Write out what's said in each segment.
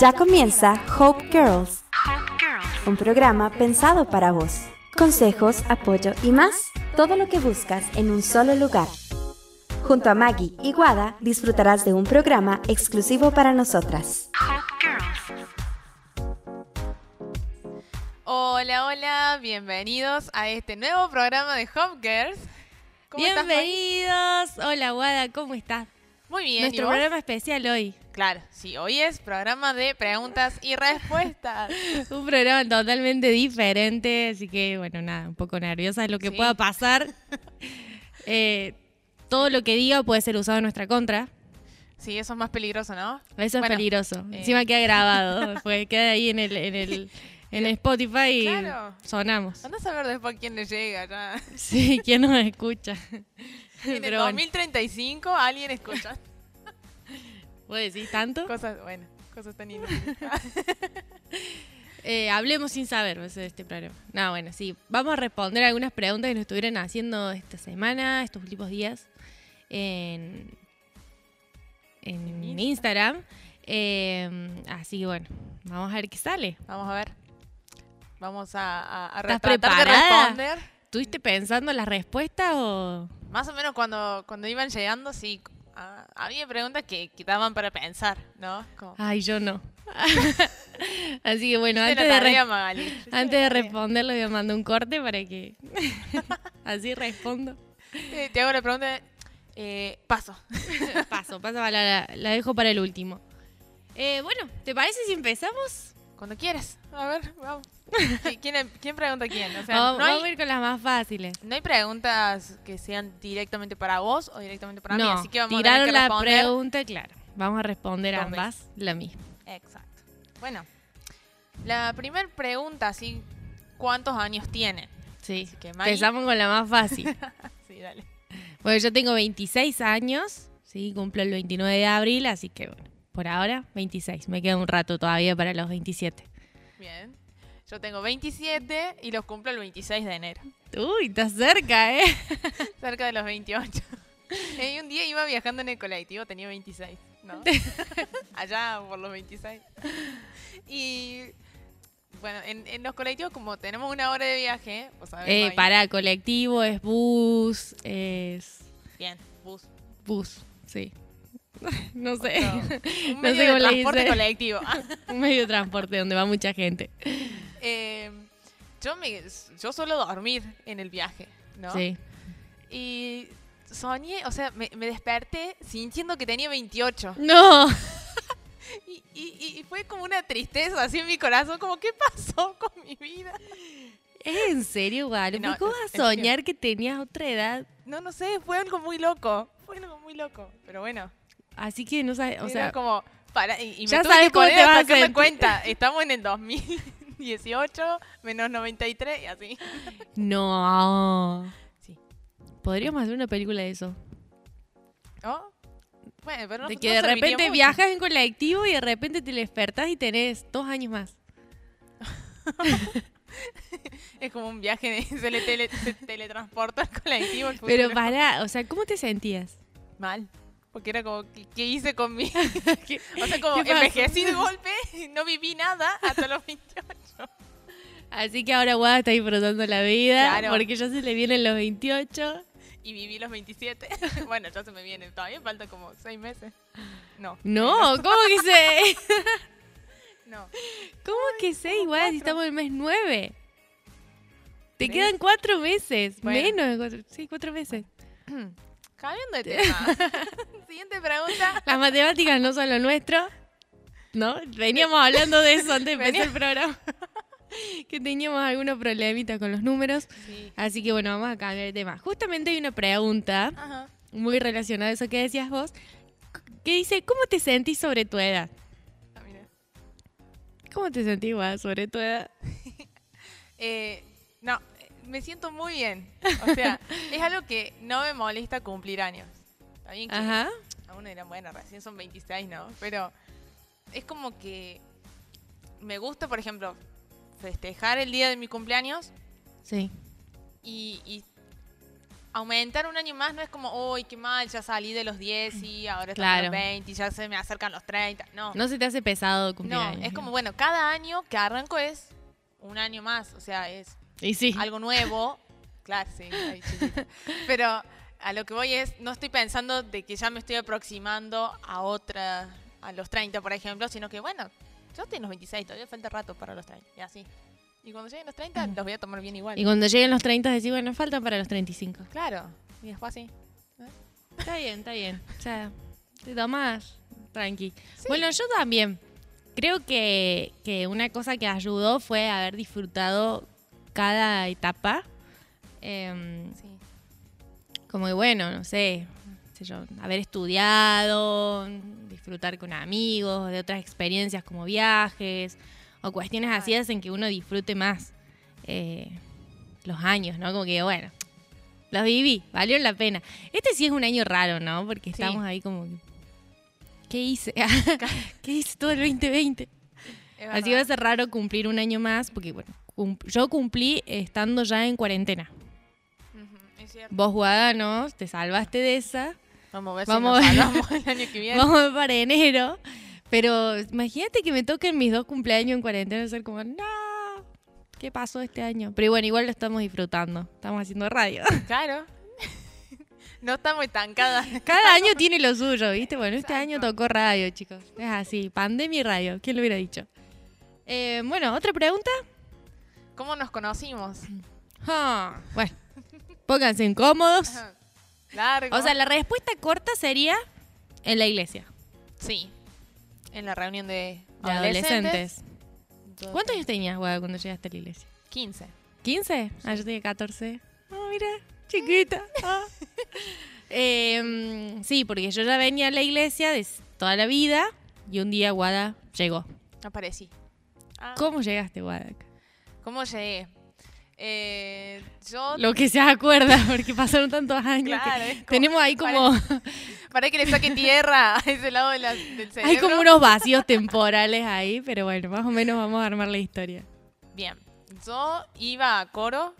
Ya comienza Hope Girls, un programa pensado para vos. Consejos, apoyo y más, todo lo que buscas en un solo lugar. Junto a Maggie y Guada disfrutarás de un programa exclusivo para nosotras. Hola, hola, bienvenidos a este nuevo programa de Home Girls. ¿Cómo estás, Maggie? Bienvenidos. Hola, Guada, ¿cómo estás? Muy bien, ¿y Nuestro vos? programa especial hoy. Claro, sí, hoy es programa de preguntas y respuestas. Un programa totalmente diferente, así que, bueno, nada, un poco nerviosa de lo que Sí. pueda pasar. Eh, todo lo que diga puede ser usado en nuestra contra. Sí, eso es más peligroso, ¿no? Eso es Bueno, peligroso. eh. Encima queda grabado, después queda ahí en el, en el, en Spotify y Claro. sonamos. Andá a saber después quién le llega ya. Sí, ¿quién nos escucha? En el Pero bueno, 2035 alguien escucha ¿vos decís tanto? cosas, bueno, cosas tan inútiles. Eh, hablemos sin saber, ser este programa. No, bueno, sí. Vamos a responder algunas preguntas que nos estuvieron haciendo esta semana, estos últimos días, en, en En Instagram. Eh, así que bueno, vamos a ver qué sale. Vamos a ver. Vamos a, a, a ¿Estás de preparada? responder. ¿Estuviste pensando las respuestas o...? Más o menos cuando, cuando iban llegando, sí. Ah, había preguntas que, que daban para pensar, ¿no? Como, Ay, yo no. así que bueno, "Hiciste antes de, re- antes de tarea". responder, le voy a mandar un corte para que... así respondo. Eh, te hago la pregunta. Eh, paso. Paso, paso, la, la, la dejo para el último. Eh, bueno, ¿te parece si empezamos? Cuando quieras. A ver, vamos. ¿Qui- ¿Quién, quién pregunta quién? O sea, vamos, no, vamos a hay, ir con las más fáciles. no hay preguntas que sean directamente para vos o directamente para mí. no, Así que vamos a tiraron tener que la responder. pregunta, claro. Vamos a responder ambas la misma. Exacto. Bueno, la primera pregunta, así, ¿cuántos años tienen? Sí, que, empezamos con la más fácil. Sí, dale. bueno, yo tengo 26 años, sí, cumplo el 29 de abril, así que bueno, por ahora 26. Me queda un rato todavía para los 27. Bien. Yo tengo 27 y los cumplo el 26 de enero. Uy, estás cerca, ¿eh? Cerca de los 28. Y un día iba viajando en el colectivo, tenía 26, ¿no? Allá por los 26. Y bueno, en, en los colectivos, como tenemos una hora de viaje, pues sabés, Eh, para colectivo, es bus, es Bien, bus. bus, sí. no sé. Otro- un No medio sé de cómo le transporte colectivo. un medio de transporte donde va mucha gente. Eh, yo, me, yo suelo dormir en el viaje, ¿no? Sí. Y soñé, o sea, me, me desperté sintiendo que tenía 28. No. Y, y- y fue como una tristeza así en mi corazón, como, ¿qué pasó con mi vida? ¿Es en serio, Guadalupe? No, ¿Cómo vas a soñar que tenías otra edad? No, no sé, fue algo muy loco. Fue algo muy loco. Pero bueno, Así que no sabes, o era sea, como, para, y, y me ya tuve sabes que cómo te vas a cuenta. Estamos en el 2018, menos 93 y así. no. Sí. Podríamos hacer una película de eso. ¿No? Bueno, pero de que de repente mucho. viajas en colectivo y de repente te despertás y tenés dos años más. Es como un viaje, de- se, le tele- se teletransporta al colectivo. al Pero para, o sea, ¿cómo te sentías? Mal. Porque era como, ¿qué, qué hice con mi...? ¿Qué- O sea, como envejecí de golpe, no viví nada hasta los 28. Así que ahora Guada está disfrutando la vida Claro. porque ya se le vienen los 28. Y viví los 27. bueno, ya se me viene. Todavía falta como 6 meses. No. No, ¿cómo que sé? No. ¿Cómo que sé? Igual si estamos en el mes 9. Te quedan cuatro meses. Bueno. Menos. Sí, cuatro meses. Cambiando de tema. Siguiente pregunta. Las matemáticas no son lo nuestro. ¿No? Veníamos hablando de eso antes de empezar el programa. que teníamos algunos problemitas con los números. Sí. Así que bueno, vamos a cambiar de tema. Justamente hay una pregunta Ajá. muy relacionada a eso que decías vos. Que dice, ¿cómo te sentís sobre tu edad? Ah, mira. ¿Cómo te sentís, sobre tu edad? Eh, no, me siento muy bien. O sea, es algo que no me molesta cumplir años. Está bien que Ajá. aún eran bueno, recién son 26, ¿no? Pero es como que me gusta, por ejemplo, festejar el día de mi cumpleaños Sí. y, y aumentar un año más no es como, uy, qué mal, ya salí de los 10 y ahora Claro. los 20 y ya se me acercan los 30. No, No se te hace pesado cumplir no, años, es como, bueno, cada año que arranco es un año más, o sea, es Y sí. algo nuevo. claro, sí, ahí. Pero a lo que voy es, no estoy pensando de que ya me estoy aproximando a otra, a los 30, por ejemplo, sino que, bueno, yo estoy en los 26, todavía falta rato para los 30, y así. Y cuando lleguen los 30, los voy a tomar bien igual. Y cuando lleguen los 30 decís, bueno, faltan para los 35. Claro, y después así. Está bien, está bien. O sea, te tomas tranqui. Bueno, yo también. Creo que, que una cosa que ayudó fue haber disfrutado cada etapa. Em, Sí. como que bueno, no sé, sé yo, haber estudiado, disfrutar con amigos, de otras experiencias como viajes o cuestiones así hacen que uno disfrute más eh, los años, ¿no? Como que bueno, los viví, valió la pena. Este sí es un año raro, ¿no? Porque Sí. estamos ahí como que, ¿qué hice? ¿Qué hice todo el 2020? Es Así va a ser raro cumplir un año más porque bueno, cum- yo cumplí estando ya en cuarentena. Es cierto. Vos, Guada, no, te salvaste de esa. Vamos a ver Vamos si nos el año que viene. Vamos a ver para enero. Pero imagínate que me toquen mis dos cumpleaños en cuarentena y ser como, no, ¿qué pasó este año? Pero bueno, igual lo estamos disfrutando. Estamos haciendo radio. Claro. no estamos estancadas. Cada año tiene lo suyo, ¿viste? Bueno, este Exacto. año tocó radio, chicos. Es así, pandemia y radio. ¿Quién lo hubiera dicho? Eh, bueno, ¿otra pregunta? ¿Cómo nos conocimos? Ah, bueno, pónganse incómodos. Ajá. Largo. O sea, la respuesta corta sería en la iglesia Sí. En la reunión de, de adolescentes. ¿Cuántos años tenías, Guada, cuando llegaste a la iglesia? 15. ¿15? Ah, yo tenía 14. Ah, mira, chiquita. Ah. Eh, sí, porque yo ya venía a la iglesia de toda la vida y un día Guada llegó. Aparecí. Ah, ¿Cómo llegaste, Guada? ¿Cómo llegué? Eh, yo... Lo que se acuerda, porque pasaron tantos años. Claro, como- tenemos ahí como, Para que le saque tierra a ese lado de la- del cerebro. hay como unos vacíos temporales ahí, pero bueno, más o menos vamos a armar la historia. Bien. Yo iba a coro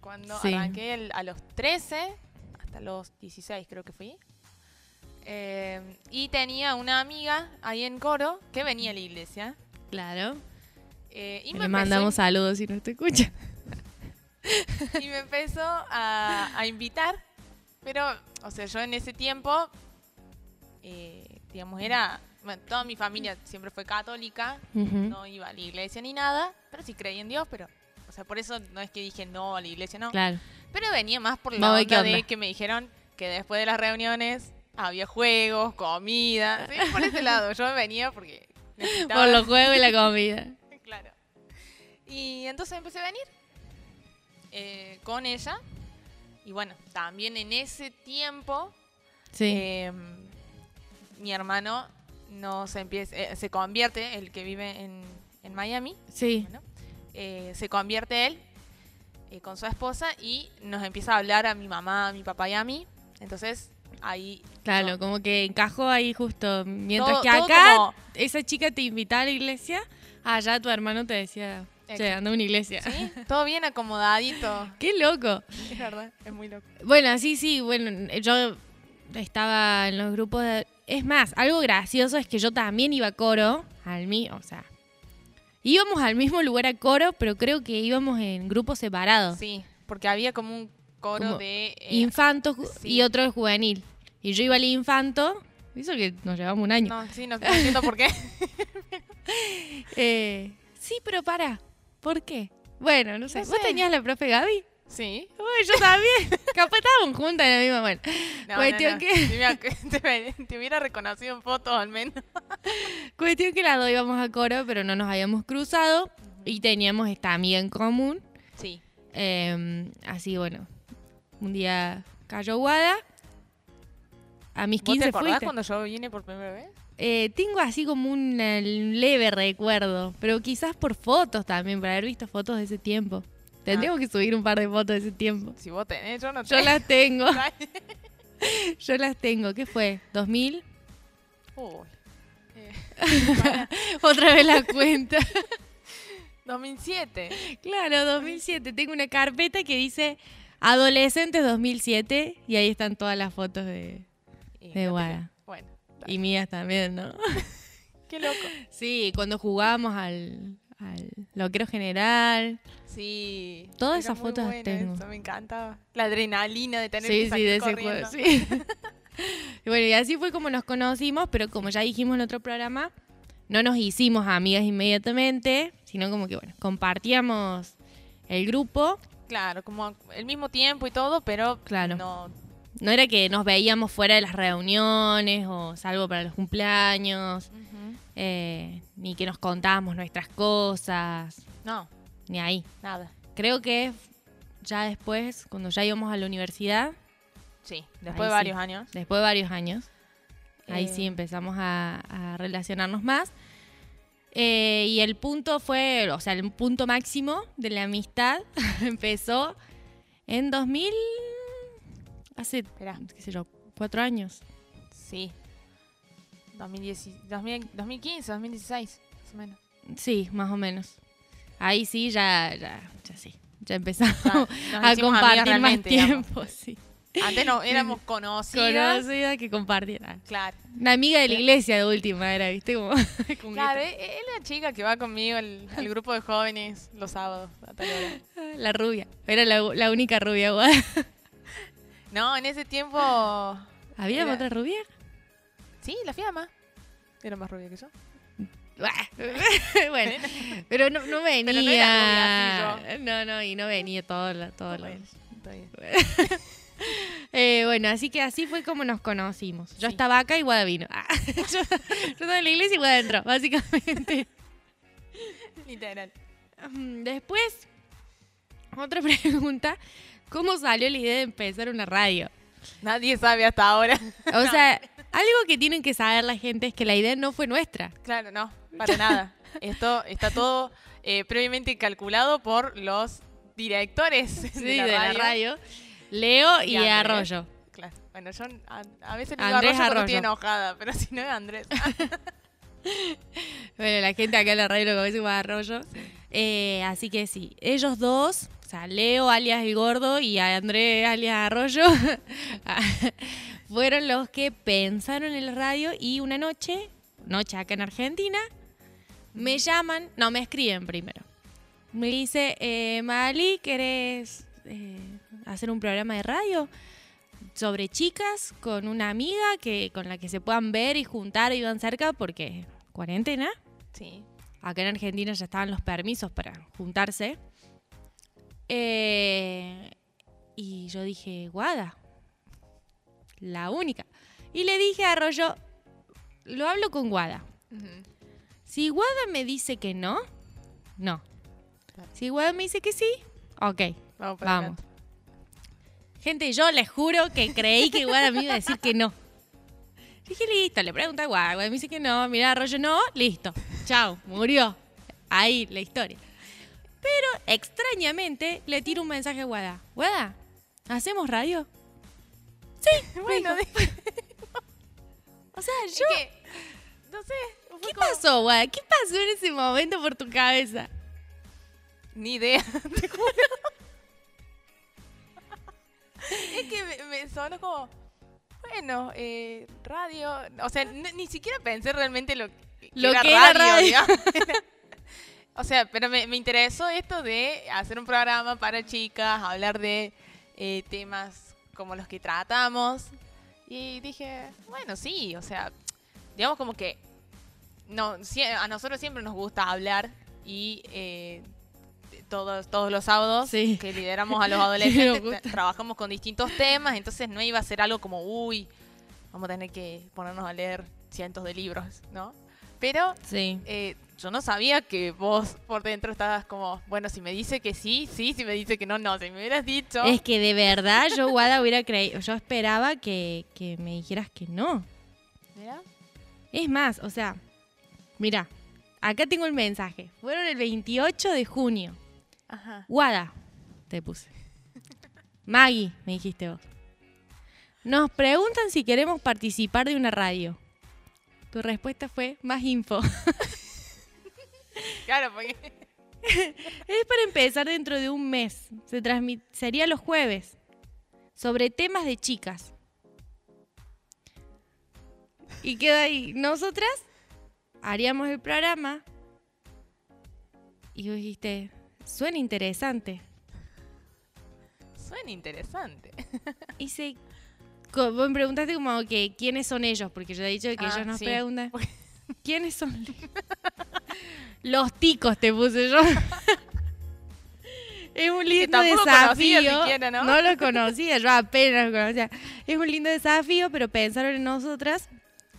cuando Sí. arranqué el- a los 13, hasta los 16 creo que fui. Eh, y tenía una amiga ahí en coro que venía a la iglesia. Claro. eh, y, le mandamos saludos si no te escucha. y me empezó a, a invitar. Pero, o sea, yo en ese tiempo, eh, digamos, era... bueno, toda mi familia siempre fue católica, no iba a la iglesia ni nada, pero sí creía en Dios, pero... O sea, por eso no es que dije no a la iglesia, no. Claro. Pero venía más por la qué onda de que me dijeron que después de las reuniones había juegos, comida. Sí, por ese lado. Yo venía porque necesitaba... Por los juegos y la comida. Claro. Y entonces empecé a venir eh, con ella. Y bueno, también en ese tiempo Sí. eh, mi hermano no se empieza, eh, se convierte, el que vive en, en Miami, sí. bueno, eh, se convierte él con su esposa y nos empieza a hablar a mi mamá, a mi papá y a mí. Entonces ahí Claro, como que encajó ahí justo. Mientras Todo- que acá como- esa chica te invitaba a la iglesia, allá tu hermano te decía, che, anda a una iglesia. ¿sí? todo bien acomodadito. Qué loco. Es verdad, es muy loco. Bueno, sí, sí, bueno, yo estaba en los grupos de... Es más, algo gracioso es que yo también iba a coro, al mi, o sea, íbamos al mismo lugar a coro, pero creo que íbamos en grupos separados. Sí, porque había como un coro Como de... eh, Infanto ju- sí. y otro de juvenil. Y yo iba al infanto, hizo que nos llevamos un año. no, sí, no, no entiendo por qué. Eh, sí, pero para, ¿por qué? Bueno, no sé. No ¿Vos sé. tenías la profe Gaby? Sí. Uy, yo también. Capaz estábamos juntas en la misma. Bueno, No, Cuestión no, que- te, te hubiera reconocido en fotos al menos. cuestión que las dos íbamos a coro, pero no nos habíamos cruzado y teníamos esta amiga en común. Sí. Eh, así, bueno, un día cayó Guada. A mis ¿Vos te 15 acordás fuiste. cuando yo vine por primera vez? Eh, tengo así como un leve recuerdo, pero quizás por fotos también, por haber visto fotos de ese tiempo. Tendríamos que subir un par de fotos de ese tiempo. Si vos tenés, yo no Yo tengo. las tengo, yo las tengo. ¿Qué fue? ¿2000? Uy. Eh, Otra vez la cuenta. 2007. claro, 2007. Tengo una carpeta que dice Adolescentes 2007 y ahí están todas las fotos de, Y de no te- Guada. Y mías también, ¿no? qué loco. Sí, cuando jugábamos al, al loquero general. Sí. Todas esas fotos bueno tengo. eso, me encantaba. La adrenalina de tener Sí, que sí, de salir ese juego. corriendo. Sí. y bueno, y así fue como nos conocimos, pero como ya dijimos en otro programa, no nos hicimos amigas inmediatamente, sino como que, bueno, compartíamos el grupo. Claro, como el mismo tiempo y todo, pero Claro. no. No era que nos veíamos fuera de las reuniones o salvo para los cumpleaños, eh, ni que nos contábamos nuestras cosas, No, ni ahí. nada. Creo que ya después, cuando ya íbamos a la universidad, Sí, después de sí. varios años. después de varios años, ahí Eh. sí empezamos a, a relacionarnos más. Eh, y el punto fue, o sea, el punto máximo de la amistad empezó en 2000, hace, Espera, qué sé yo, cuatro años. sí. 2010, 2000 2015, 2016, más o menos. Sí, más o menos. Ahí sí, ya, ya, ya sí. Ya empezamos a compartir más realmente, digamos. tiempo, sí. Antes no, éramos conocidas. Conocida que compartir. ah. Claro. Una amiga de la iglesia de última era, ¿viste? Como, Claro, es es la chica que va conmigo al, al grupo de jóvenes los sábados a tal hora. que- la rubia. Era la, la única rubia. No, en ese tiempo. ¿Había Era- otra rubia? Sí, la fiamma. Era más rubia que yo. bueno, pero no, no venía. Pero no era rubia, no, no, y no venía todo, la- todo lo-. Eh, bueno, así que así fue como nos conocimos. Yo Sí. estaba acá y Guada vino. Ah, yo, yo estaba en la iglesia y Guada entró, básicamente. Literal. Mm, Después, otra pregunta. ¿Cómo salió la idea de empezar una radio? Nadie sabe hasta ahora. O sea, algo que tienen que saber la gente es que la idea no fue nuestra. Claro, no, para nada. Esto está todo eh, previamente calculado por los directores Sí, de, la, radio. Leo y. Arroyo. Claro. Bueno, yo a, a veces le digo Andrés Arroyo Arroyo. estoy enojada, pero si no es Andrés. Bueno, la gente acá en la radio lo conoce como Arroyo. Eh, así que sí, ellos dos, sea, Leo alias el gordo y Andrés alias Arroyo, fueron los que pensaron en la radio y una noche, noche acá en Argentina, me llaman, no, me escriben primero. Me dice, eh, Mali, ¿querés eh, hacer un programa de radio? sobre chicas con una amiga que con la que se puedan ver y juntar y van cerca porque cuarentena. Sí. Acá en Argentina ya estaban los permisos para juntarse. Eh, y yo dije, Guada, la única. Y le dije a Arroyo, lo hablo con Guada. Si Guada me dice que no, no. Si Guada me dice que sí, ok, Vamos vamos. Gente, yo les juro que creí que Guada me iba a decir que no. Dije, listo, le pregunto a Guada. Guada me dice que no. Mira, Arroyo, no. Listo. Chao, murió. Ahí la historia. Pero extrañamente le tiro un mensaje a Guada. Guada, ¿hacemos radio? Sí, Bueno, O sea, es yo. que, no sé. ¿Qué como- pasó, Guada? ¿Qué pasó en ese momento por tu cabeza? Ni idea, te juro. es que me, me sonó como, bueno, eh, radio. O sea, ni siquiera pensé realmente lo, que Lo era que era radio. radio. O sea, pero me, me interesó esto de hacer un programa para chicas, hablar de eh, temas como los que tratamos. Y dije, bueno, sí, o sea, digamos como que no, a nosotros siempre nos gusta hablar y eh, todos, todos los sábados Sí. que lideramos a los adolescentes trabajamos con distintos temas, entonces no iba a ser algo como, uy, vamos a tener que ponernos a leer cientos de libros, ¿no? Pero Sí. eh, yo no sabía que vos por dentro estabas como, bueno, si me dice que sí, sí, si me dice que no, no. Si me hubieras dicho... Es que de verdad yo, Guada, hubiera creído. Yo esperaba que, que me dijeras que no. Mira, Es más, o sea, mira, acá tengo el mensaje. Fueron el 28 de junio. Ajá. Guada, te puse. Maggie, me dijiste vos. Nos preguntan si queremos participar de una radio. Tu respuesta fue más info. Claro, porque... es para empezar dentro de un mes. Se transmit sería los jueves. Sobre temas de chicas. Y queda ahí. Nosotras haríamos el programa. Y vos dijiste, suena interesante. Suena interesante. Y se. Vos me preguntaste como que quiénes son ellos, porque yo he dicho que Ah, ellos nos sí. preguntan. ¿Quiénes son? Los ticos te puse yo. es un lindo desafío. siquiera, ¿no? lo conocía, yo apenas lo conocía. Es un lindo desafío, pero pensaron en nosotras.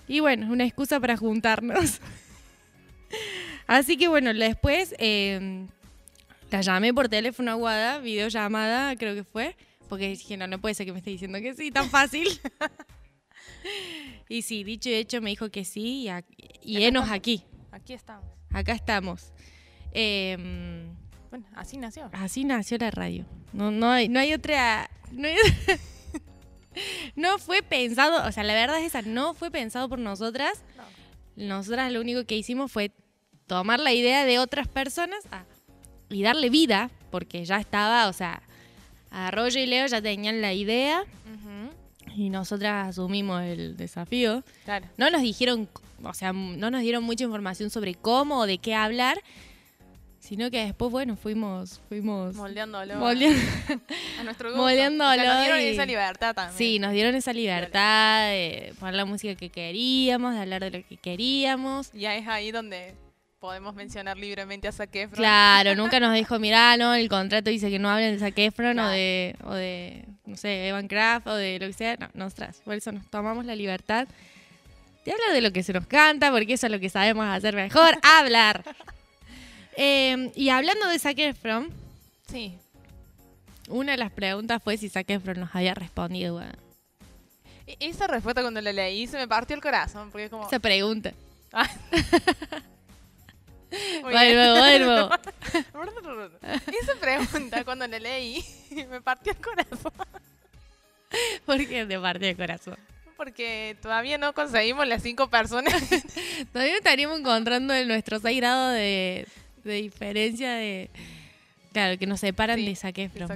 Y bueno, es una excusa para juntarnos. Así que bueno, después eh, la llamé por teléfono a Guada, videollamada creo que fue, porque dije, no, no puede ser que me esté diciendo que sí, tan fácil. y sí, dicho y hecho me dijo que sí y, a- y enos aquí, Aquí estamos. Acá estamos. Eh, Bueno, así nació. así nació la radio. No, no, hay, no hay otra... No, hay- no fue pensado, o sea, la verdad es esa, no fue pensado por nosotras. No. Nosotras lo único que hicimos fue tomar la idea de otras personas ah, y darle vida, porque ya estaba, o sea, Arroyo y Leo ya tenían la idea y nosotras asumimos el desafío. Claro. No nos dijeron, o sea, no nos dieron mucha información sobre cómo o de qué hablar, sino que después, bueno, fuimos, fuimos Moldeándolo. moldeando. A nuestro gusto. moldeándolo O sea, nos dieron y- esa libertad también. Sí, nos dieron esa libertad de poner la música que queríamos, de hablar de lo que queríamos. Ya es ahí donde podemos mencionar libremente a Zac Efron. Claro, nunca nos dijo, mirá, no, el contrato dice que no hablen de Zac Efron o Claro. de, o de, no sé, Evan Kraft o de lo que sea. No, nosotras, por eso nos tomamos la libertad de hablar de lo que se nos canta, porque eso es lo que sabemos hacer mejor, hablar. Eh, y hablando de Zac Efron, Sí. una de las preguntas fue si Zac Efron nos había respondido E- Esa respuesta cuando la leí se me partió el corazón. Porque es como. esa pregunta. Ah. Vuelvo, vuelvo. Esa pregunta cuando la leí me partió el corazón. Porque de parte del corazón. Porque todavía no conseguimos las cinco personas. Todavía estaríamos encontrando en nuestros 6 grados de, de diferencia de. Claro, que nos separan Sí, de Efron.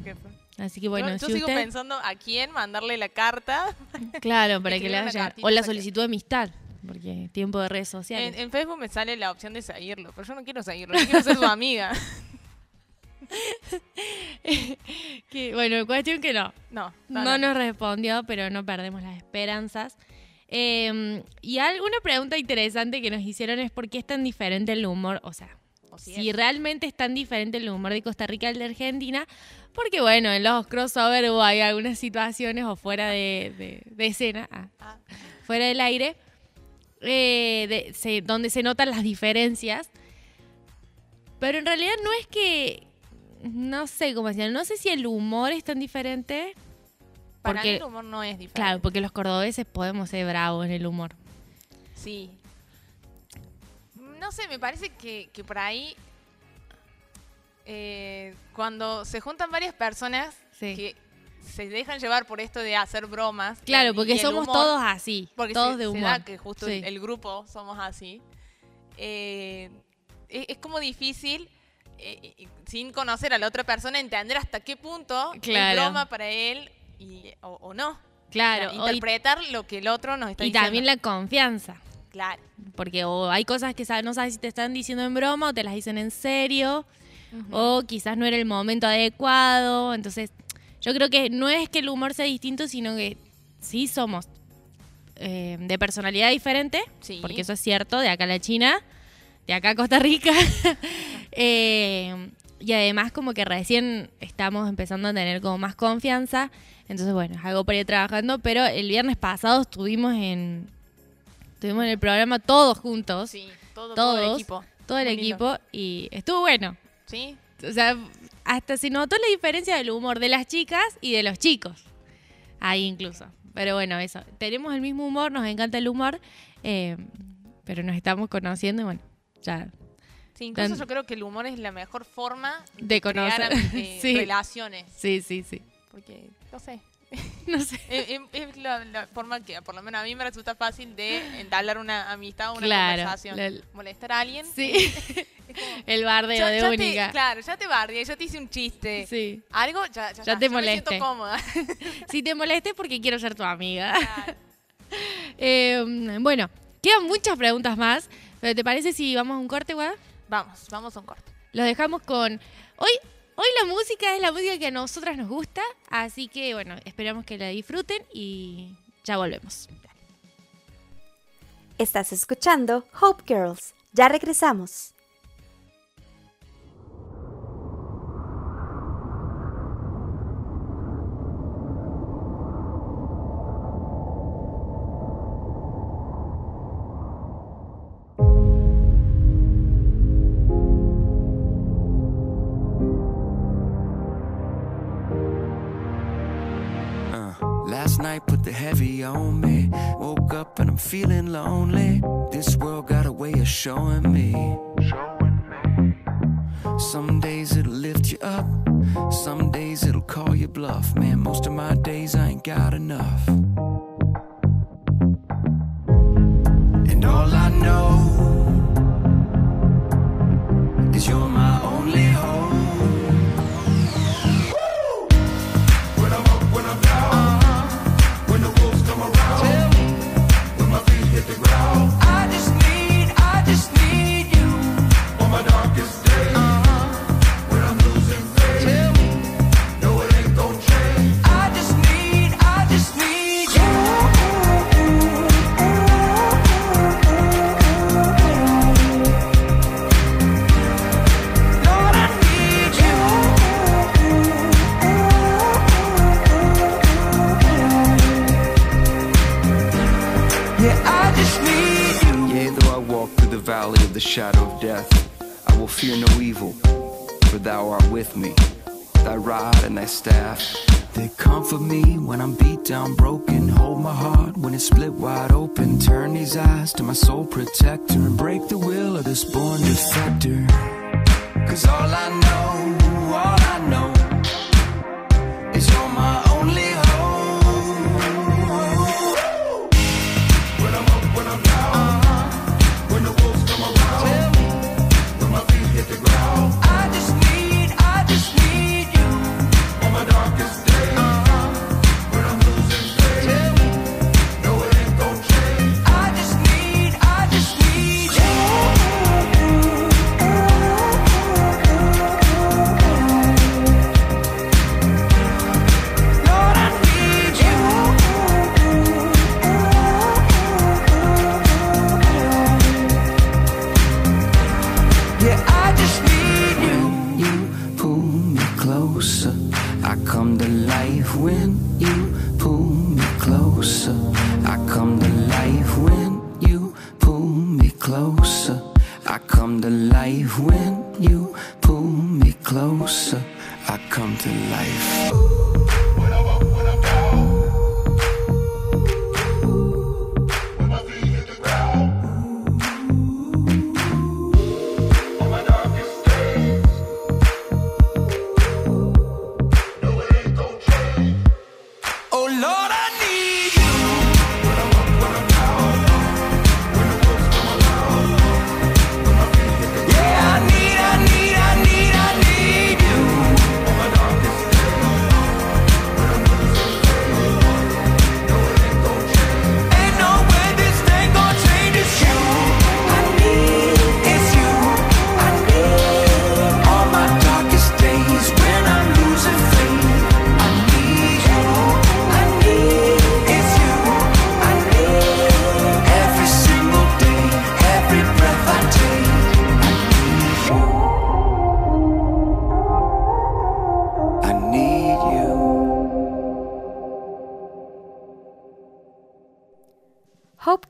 Así que bueno, yo yo si sigo usted. pensando a quién mandarle la carta. Claro, para que le cartita O la solicitud de amistad. Porque tiempo de redes sociales. En, en Facebook me sale la opción de seguirlo, pero yo no quiero seguirlo, yo quiero ser su amiga. Que, bueno, cuestión que no. No, No nos respondió, pero no perdemos las esperanzas. Eh, y alguna pregunta interesante que nos hicieron es por qué es tan diferente el humor, o sea, O si realmente es tan diferente el humor de Costa Rica al de Argentina, porque bueno, en los crossover hubo hay algunas situaciones o fuera de, de- de escena, ah, Ah, fuera del aire, eh, de- se- donde se notan las diferencias. Pero en realidad no es que, no sé cómo decirlo, no sé si el humor es tan diferente. para Porque- mí el humor no es diferente. Claro, porque los cordobeses podemos ser bravos en el humor. Sí. No sé, me parece que, que por ahí, eh, cuando se juntan varias personas Sí. que se dejan llevar por esto de hacer bromas. Claro, y- porque y somos humor, todos así, porque todos se, de se humor. da que justo Sí. el, el grupo somos así. eh, es, es como difícil, eh, y- sin conocer a la otra persona, entender hasta qué punto Claro. es broma para él y, o, o no. Claro, O sea, o y- interpretar lo que el otro nos está y diciendo. también la confianza. Claro. Porque o hay cosas que no sabes si te están diciendo en broma o te las dicen en serio, o quizás no era el momento adecuado. Entonces, yo creo que no es que el humor sea distinto, sino que sí somos eh, de personalidad diferente, Sí. porque eso es cierto, de acá a la China, de acá a Costa Rica. Eh, y además como que recién estamos empezando a tener como más confianza. Entonces, bueno, es algo para ir trabajando. Pero el viernes pasado estuvimos en, estuvimos en el programa todos juntos, Sí, todo, todo el todos, equipo. todo el equipo, y estuvo bueno. Sí, O sea, hasta se notó la diferencia del humor de las chicas y de los chicos. Ahí incluso. Pero bueno, eso. Tenemos el mismo humor, nos encanta el humor, eh, pero nos estamos conociendo y bueno, ya sí, incluso Tan- yo creo que el humor es la mejor forma de crear conocer. eh, sí, relaciones. sí, sí, sí. Porque, no sé, No sé. es, la, la forma que por lo menos a mí me resulta fácil de entablar una amistad o una Claro, conversación. la- Molestar a alguien Sí. El bardeo Ya- de ya te- única. claro, ya te bardeé, yo te hice un chiste. Sí. Algo, ya, ya, Ya te yo me siento cómoda. Si te molestes porque quiero ser tu amiga. Claro. Eh, bueno, quedan muchas preguntas más. Pero ¿Te parece si vamos a un corte, Guada? Vamos, vamos a un corte. Los dejamos con... Hoy, hoy la música es la música que a nosotras nos gusta, así que bueno, esperamos que la disfruten y ya volvemos. Estás escuchando Hope Girls. Ya regresamos. Feeling lonely. This world got a way of showing me. Some days it'll lift you up, some days it'll call you bluff. Man, most of my days I ain't got enough. And all I know is you're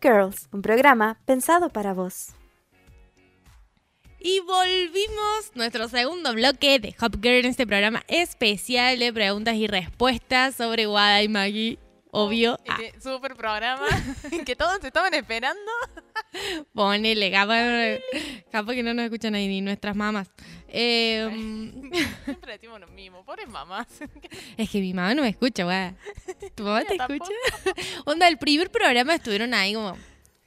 Girls, un programa pensado para vos. Y volvimos nuestro segundo bloque de Hop Girl en este programa especial de preguntas y respuestas sobre Wada y Maggie. Obvio. Ah, Este super programa que todos estaban esperando. ponele, capaz, capaz que no nos escuchan ahí ni nuestras mamás. Eh, Siempre decimos lo mismo, pobres mamás. es que mi mamá no me escucha, Wada. ¿Tu mamá te escucha? Onda, el primer programa estuvieron ahí como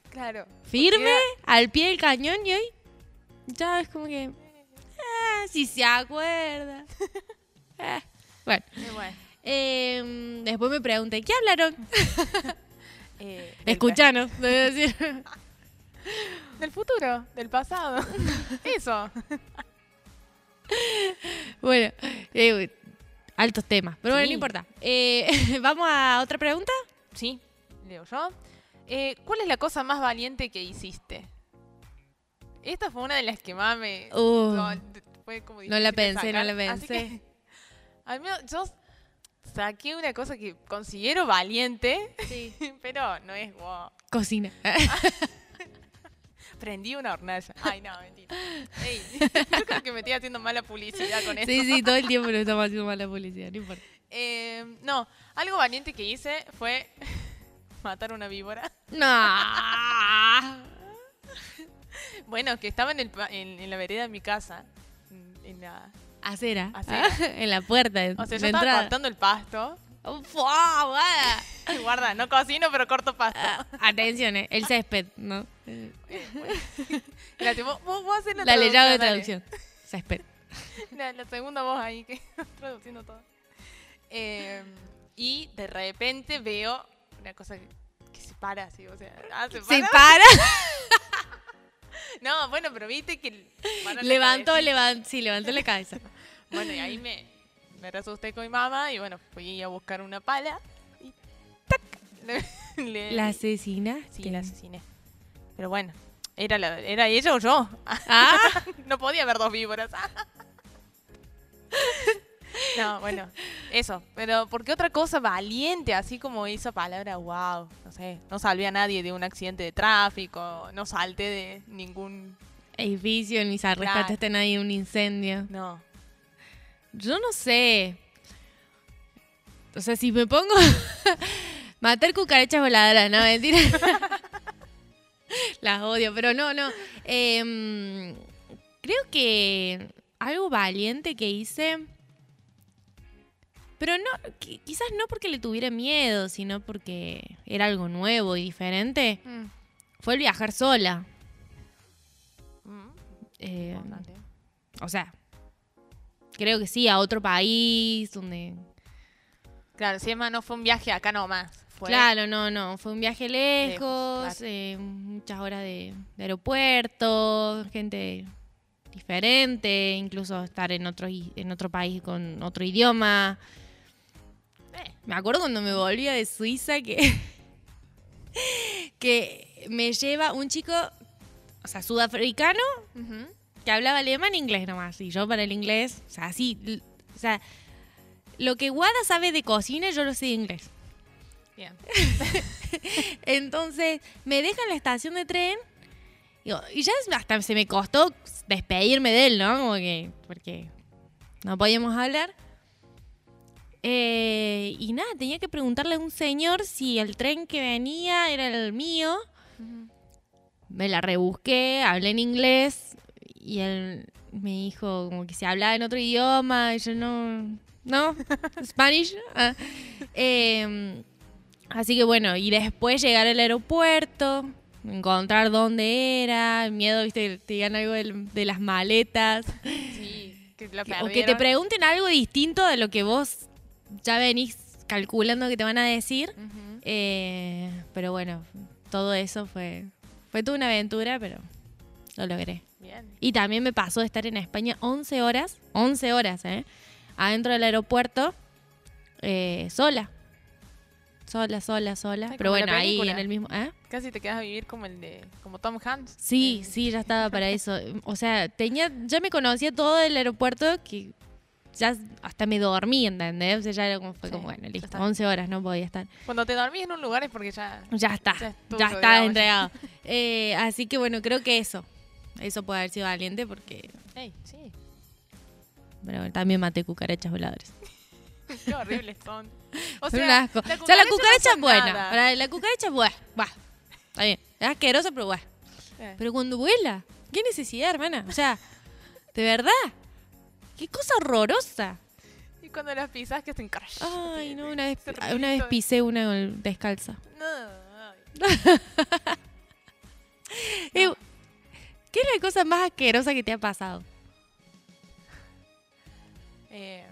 Claro. firme, Porque al pie del cañón y hoy ya es como que. Ah, si se acuerda. Ah, bueno. Eh, bueno, Em, después me pregunté, ¿qué hablaron? eh, Escuchanos, debe decir. Del futuro, del pasado. Eso. bueno, eh, altos temas, pero bueno, no importa. Eh, ¿Vamos a otra pregunta? Sí, leo yo. Eh, ¿Cuál es la cosa más valiente que hiciste? Esta fue una de las que más me... Uh, no, fue como no la pensé, no la pensé. que, al menos yo saqué una cosa que considero valiente, sí. pero no es wow. Cocina. Prendí una hornalla. Ay, no, mentira. Ey, yo creo que me estoy haciendo mala publicidad con esto. sí, sí, todo el tiempo nos estamos haciendo mala publicidad, no importa. Eh, no, algo valiente que hice fue matar una víbora. No. Bueno, que estaba en, el, en, en la vereda de mi casa. En- la, Acera. Acera. en la puerta o sea, yo estaba entrada. cortando el pasto. Oh. Guarda, no cocino, pero corto pasto. Ah, Atención, eh, el césped, ¿no? Eh, bueno. Gracias. Vos, vos, la, La leyada de traducción. Césped. dale. La, la segunda voz ahí que traduciendo todo. Eh, y de repente veo una cosa que, que se para así, o sea, ah, se Se para. No, bueno, pero viste que levantó, cabecita. levantó, sí, levantó la cabeza. Bueno, y ahí me, me resusté con mi mamá y bueno, fui a buscar una pala y ¡tac! Le, le- ¿La asesinaste? Sí, la asesiné. Pero bueno, era, la, era ella o yo. Ah, no podía haber dos víboras. no, bueno, eso. Pero, ¿por qué otra cosa valiente? Así como esa palabra, wow. No sé, no salvé a nadie de un accidente de tráfico, no salté de ningún... edificio, ni se rescataste a nadie en un incendio. No. Yo no sé. O sea, si me pongo. Matar cucarachas voladoras, no, mentira. Las odio, pero no, no. Em, creo que algo valiente que hice. Pero no, qui- quizás no porque le tuviera miedo, sino porque era algo nuevo y diferente. Mm, Fue el viajar sola. mm, Eh, o sea, creo que sí, a otro país, donde Claro, si no fue un viaje acá nomás. Fue, Claro, no, no. Fue un viaje lejos, Lejos, claro. eh, muchas horas de, de aeropuerto, gente diferente, incluso estar en otro, en otro país con otro idioma. Eh. Me acuerdo cuando me volvía de Suiza que, que me lleva un chico, o sea, sudafricano, que hablaba alemán e inglés nomás. Y yo para el inglés, o sea, así, o sea, lo que Wada sabe de cocina, yo lo sé de inglés. Bien. Entonces, me deja en la estación de tren. y ya hasta se me costó despedirme de él, ¿no? Como que, porque no podíamos hablar. Eh, y nada, tenía que preguntarle a un señor si el tren que venía era el mío. Me la rebusqué, hablé en inglés. Y él me dijo como que se hablaba en otro idioma. Y yo no. No, Spanish. Ah. Em, Así que bueno, y después llegar al aeropuerto, encontrar dónde era, el miedo, viste, te digan algo de, las maletas, Sí, que lo o que te pregunten algo distinto de lo que vos ya venís calculando que te van a decir. Eh, pero bueno, todo eso fue, fue toda una aventura, pero lo logré. Bien. Y también me pasó de estar en España 11 horas, 11 horas, ¿eh? Adentro del aeropuerto, eh, sola. Sola, sola, sola. Pero bueno, ahí en el mismo... ¿eh? Casi te quedas a vivir como el de como Tom Hanks. Sí, sí, ya estaba para eso. O sea, tenía, ya me conocía todo el aeropuerto que ya hasta me dormí, ¿entendés? O sea, ya era como, fue Sí, como, bueno, listo, está. 11 horas no podía estar. Cuando te dormís en un lugar es porque ya. Ya está, Ya es tuyo, ya está digamos. entregado. Eh, así que bueno, creo que eso. Eso puede haber sido valiente porque Ey, sí. pero bueno, también maté cucarachas voladores. Qué horribles son. O sea, un asco. la o sea, la cucaracha no cucaracha es buena. nada. La cucaracha es buena. Va. Está bien. Es asquerosa, pero bueno. Eh, Pero cuando vuela, ¿qué necesidad, hermana? O sea, de verdad. Qué cosa horrorosa. Y cuando las pisas que hacen crash. Ay, no, una vez, una vez pisé una descalza. No. Eh, ¿Qué es la cosa más asquerosa que te ha pasado? Eh,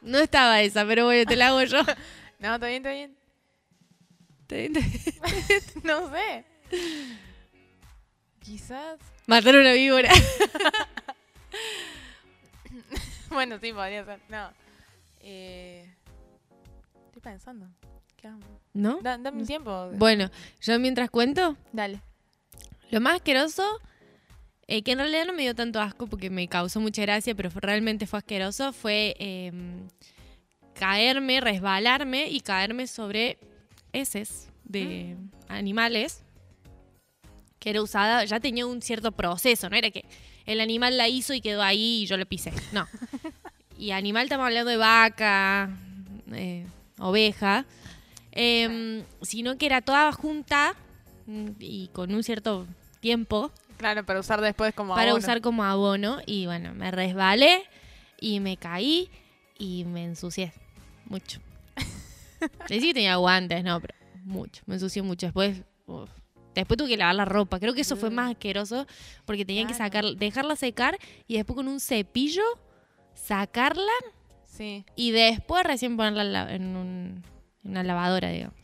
No estaba esa, pero bueno, te la hago yo. no, está bien, está bien. Te- te- No sé. Quizás. Matar una víbora. Bueno, sí, podría ser. No. Eh, estoy pensando. ¿Qué hago? ¿No? Da- dame un tiempo. Bueno, yo mientras cuento, Dale. lo más asqueroso, eh, que en realidad no me dio tanto asco porque me causó mucha gracia, pero fue- realmente fue asqueroso, fue eh, caerme, resbalarme y caerme sobre heces de animales que era usada, ya tenía un cierto proceso, no era que el animal la hizo y quedó ahí y yo lo pisé, no. Y animal estamos hablando de vaca, eh, oveja, em, sino que era toda junta mm, y con un cierto tiempo Claro, para usar después como para abono. usar como abono y bueno, me resbalé y me caí y me ensucié mucho. Decí que tenía guantes, no, pero mucho, me ensucié mucho. Después, uf. Después tuve que lavar la ropa. Creo que eso fue más asqueroso porque tenía que sacar, dejarla secar y después con un cepillo sacarla Sí. y después recién ponerla en, un- una lavadora, digamos.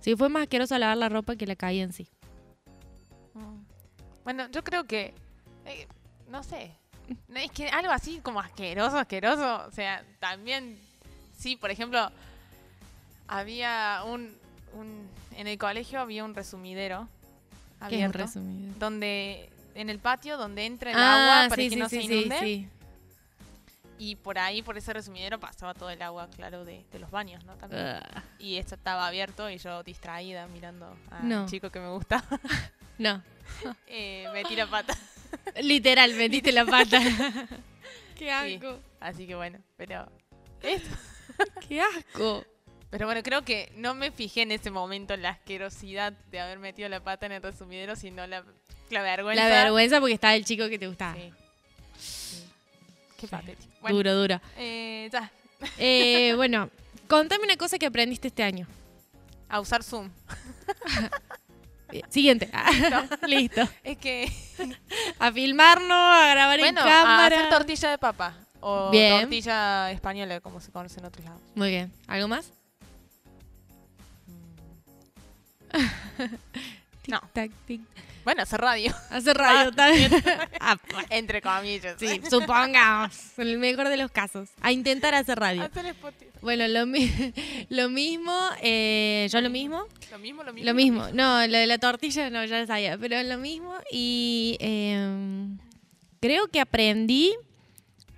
Sí, fue más asqueroso lavar la ropa que la caí en sí. Mm. Bueno, yo creo que. eh, no sé. Es que algo así como asqueroso, asqueroso. O sea, también. Sí, por ejemplo, había un. Un en el colegio había un resumidero. ¿Qué es Abierto. resumido? donde. En el patio donde entra el Ah, agua para sí, que sí, no sí, se inunde. sí. Y por ahí, por ese resumidero, pasaba todo el agua, claro, de, de los baños, ¿no? También. Ah, Y esto estaba abierto y yo distraída mirando al No. chico que me gustaba. no. eh, metí la pata. Literal, metiste la pata. Qué asco. Así que bueno, pero. Esto. Qué asco. Pero bueno, creo que no me fijé en ese momento la asquerosidad de haber metido la pata en el resumidero, sino la, la vergüenza. La vergüenza porque estaba el chico que te gustaba. Sí. Sí. Qué patético. Bueno, Duro, duro. eh, ya. Eh, bueno, contame una cosa que aprendiste este año. A usar Zoom. Bien, Siguiente. Listo. Es que. A filmarnos, a grabar bueno, en a cámara. hacer tortilla de papa. O Bien. tortilla española, como se conoce en otros lados. Muy bien. ¿Algo más? No. Tac, tic. Bueno, hacer radio. Hace radio. Ah, pues, Entre comillas. sí, supongamos. En el mejor de los casos. A intentar hacer radio. Hacer. Bueno, lo, mi- lo mismo, eh, yo lo mismo. Lo mismo, lo mismo. Lo mismo, no, lo de la tortilla no, ya lo sabía, pero lo mismo. Y eh, creo que aprendí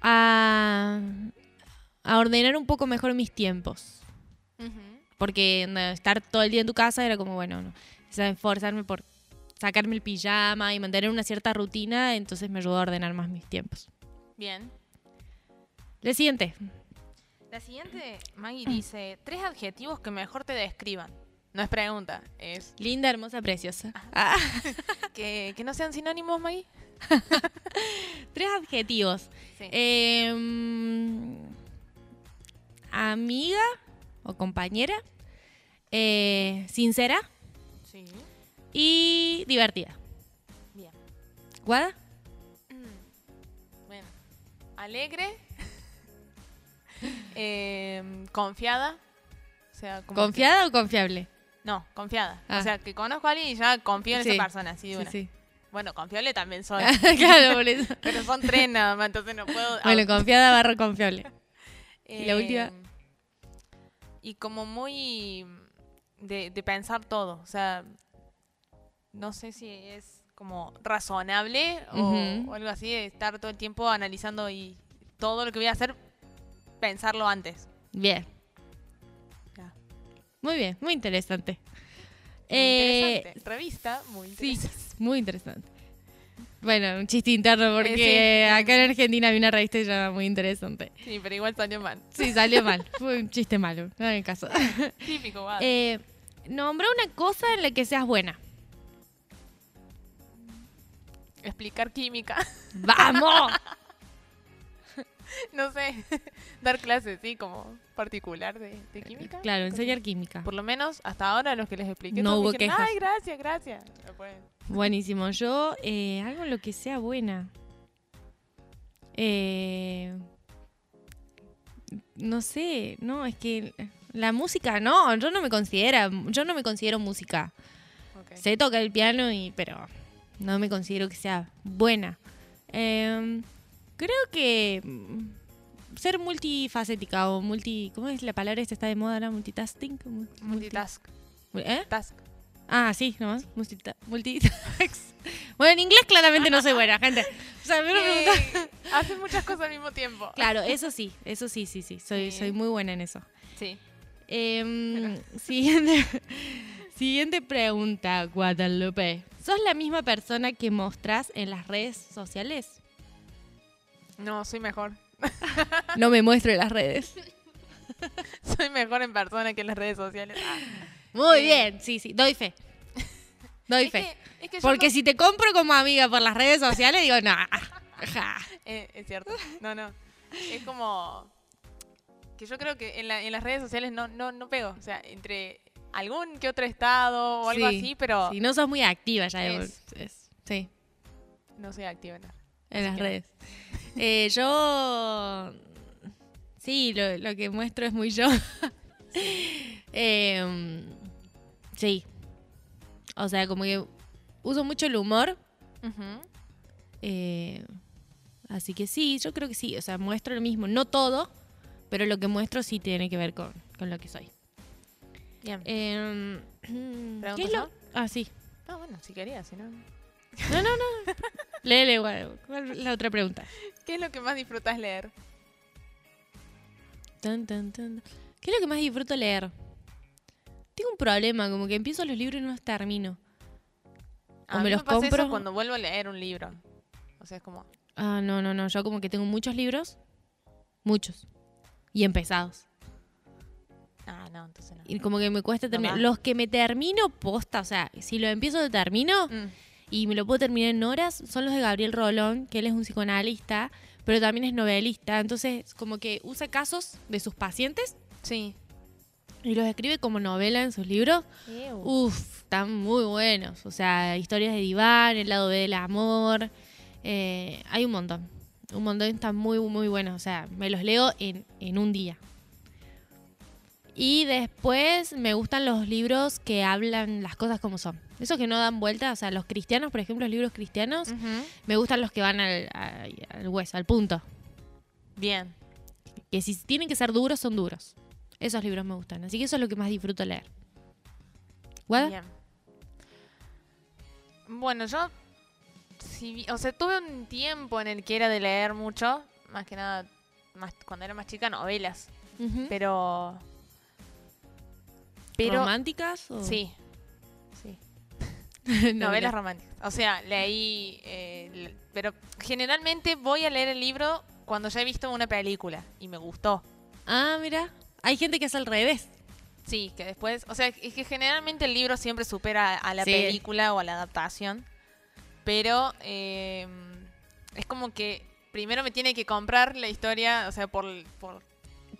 a, a ordenar un poco mejor mis tiempos. Ujú. Porque no, estar todo el día en tu casa era como, bueno, no, o sea, esforzarme por sacarme el pijama y mantener una cierta rutina, entonces me ayudó a ordenar más mis tiempos. Bien. Le siguiente. La siguiente, Maggie dice, tres adjetivos que mejor te describan. No es pregunta, es Linda, hermosa, preciosa. Ah, que, que no sean sinónimos, Maggie. tres adjetivos. Sí. Eh, mm, amiga o compañera, eh, sincera sí. y divertida. Bien. ¿Guada? Bueno. Alegre. Em, confiada. O sea, como que- ¿Confiada o confiable? no, confiada. Ah. O sea, que conozco a alguien y ya confío en Sí. esa persona, así de Sí, una. sí. Bueno, confiable también soy. claro, por eso. pero son tres nada más, entonces no puedo. Bueno, confiada barra confiable. ¿y la última? Y como muy de, de pensar todo. O sea, no sé si es como razonable o, algo así, de estar todo el tiempo analizando y todo lo que voy a hacer, pensarlo antes. Bien. Ya. Muy bien, muy interesante. Muy Eh, interesante. Revista, muy sí, interesante. muy interesante. Bueno, un chiste interno porque Eh, sí. acá en Argentina había una revista llama muy interesante. Sí, pero igual salió mal. Sí, salió mal. Fue un chiste malo, no en caso. Típico, guau. Eh, nombra una cosa en la que seas buena. Explicar química. ¡Vamos! no sé, dar clases, sí, como particular de, de química. Claro, enseñar química. Por lo menos hasta ahora los que les expliqué. No hubo dijeron, quejas. Ay, gracias, gracias. Después, Buenísimo. Yo, eh, algo en lo que sea buena. Eh, no sé, no, es que la música, no, yo no me considero, yo no me considero música. ok. Sé tocar el piano y, pero no me considero que sea buena. Eh, creo que mm, ser multifacética o multi, ¿cómo es la palabra esta está de moda ahora? Multitasking. Multi- Multitask. ¿Eh? Task. Ah, sí, nomás. Multita- multitask. bueno, en inglés claramente no soy buena, gente. O sea, me Eh, muchas cosas al mismo tiempo. Claro, eso sí, eso sí, sí, sí. Soy, Sí. soy muy buena en eso. Sí. Em, siguiente, siguiente pregunta, Guadalupe. ¿Sos la misma persona que mostrás en las redes sociales? No, soy mejor. No me muestro en las redes. Soy mejor en persona que en las redes sociales. Ah. Muy Eh. bien, sí, sí, doy fe. Doy Es fe. que, es que yo Porque si te compro como amiga por las redes sociales, digo, no. ja. Eh, es cierto. No, no. Es como que yo creo que en, la- en las redes sociales no, no, no pego. O sea, entre algún que otro estado o algo Sí, así, pero Si no sos muy activa ya. Es. es- sí. no soy activa en las no. redes. Eh, yo. Sí, lo, lo que muestro es muy yo. Em, sí. O sea, como que uso mucho el humor. Eh, así que sí, yo creo que sí. O sea, muestro lo mismo. No todo, pero lo que muestro sí tiene que ver con, con lo que soy. Bien. Em, ¿Qué ¿Pregunto es lo.? Ah, sí. Ah, bueno, si querías, si no. No, no, no. Léele igual. ¿Cuál es la otra pregunta? ¿Qué es lo que más disfrutas leer? Tan, tan, tan. ¿Qué es lo que más disfruto leer? Tengo un problema, como que empiezo los libros y no los termino. A O me mí los pasa compro. eso cuando vuelvo a leer un libro. O sea, es como. Ah, no, no, no. Yo como que tengo muchos libros. Muchos. Y empezados. Ah, no, entonces no. Y como que me cuesta terminar. Los que me termino, posta. O sea, si lo empiezo, lo termino. Mm, Y me lo puedo terminar en horas. Son los de Gabriel Rolón, que él es un psicoanalista. Pero también es novelista. Entonces, como que usa casos de sus pacientes. Sí. Y los escribe como novela en sus libros. Uf, están muy buenos. O sea, historias de diván, el lado B del amor. eh, hay un montón. Un montón están muy, muy buenos. O sea, me los leo en, en un día. Y después me gustan los libros que hablan las cosas como son. Esos que no dan vuelta. O sea, los cristianos, por ejemplo, los libros cristianos, me gustan los que van al, al- al hueso, al punto. Bien. Que si tienen que ser duros, son duros. Esos libros me gustan. Así que eso es lo que más disfruto leer. ¿Guada? Bien. Bueno, yo. si o sea, tuve un tiempo en el que era de leer mucho. Más que nada, más, cuando era más chica, novelas. Pero. Pero. ¿Románticas? o- Sí. Sí. Novelas. Novelas románticas. O sea, leí. eh, le- pero generalmente voy a leer el libro cuando ya he visto una película y me gustó. Ah, mira. Hay gente que es al revés. Sí, que después, o sea, es que generalmente el libro siempre supera a la Sí. película o a la adaptación, pero eh, es como que primero me tiene que comprar la historia, o sea, por, por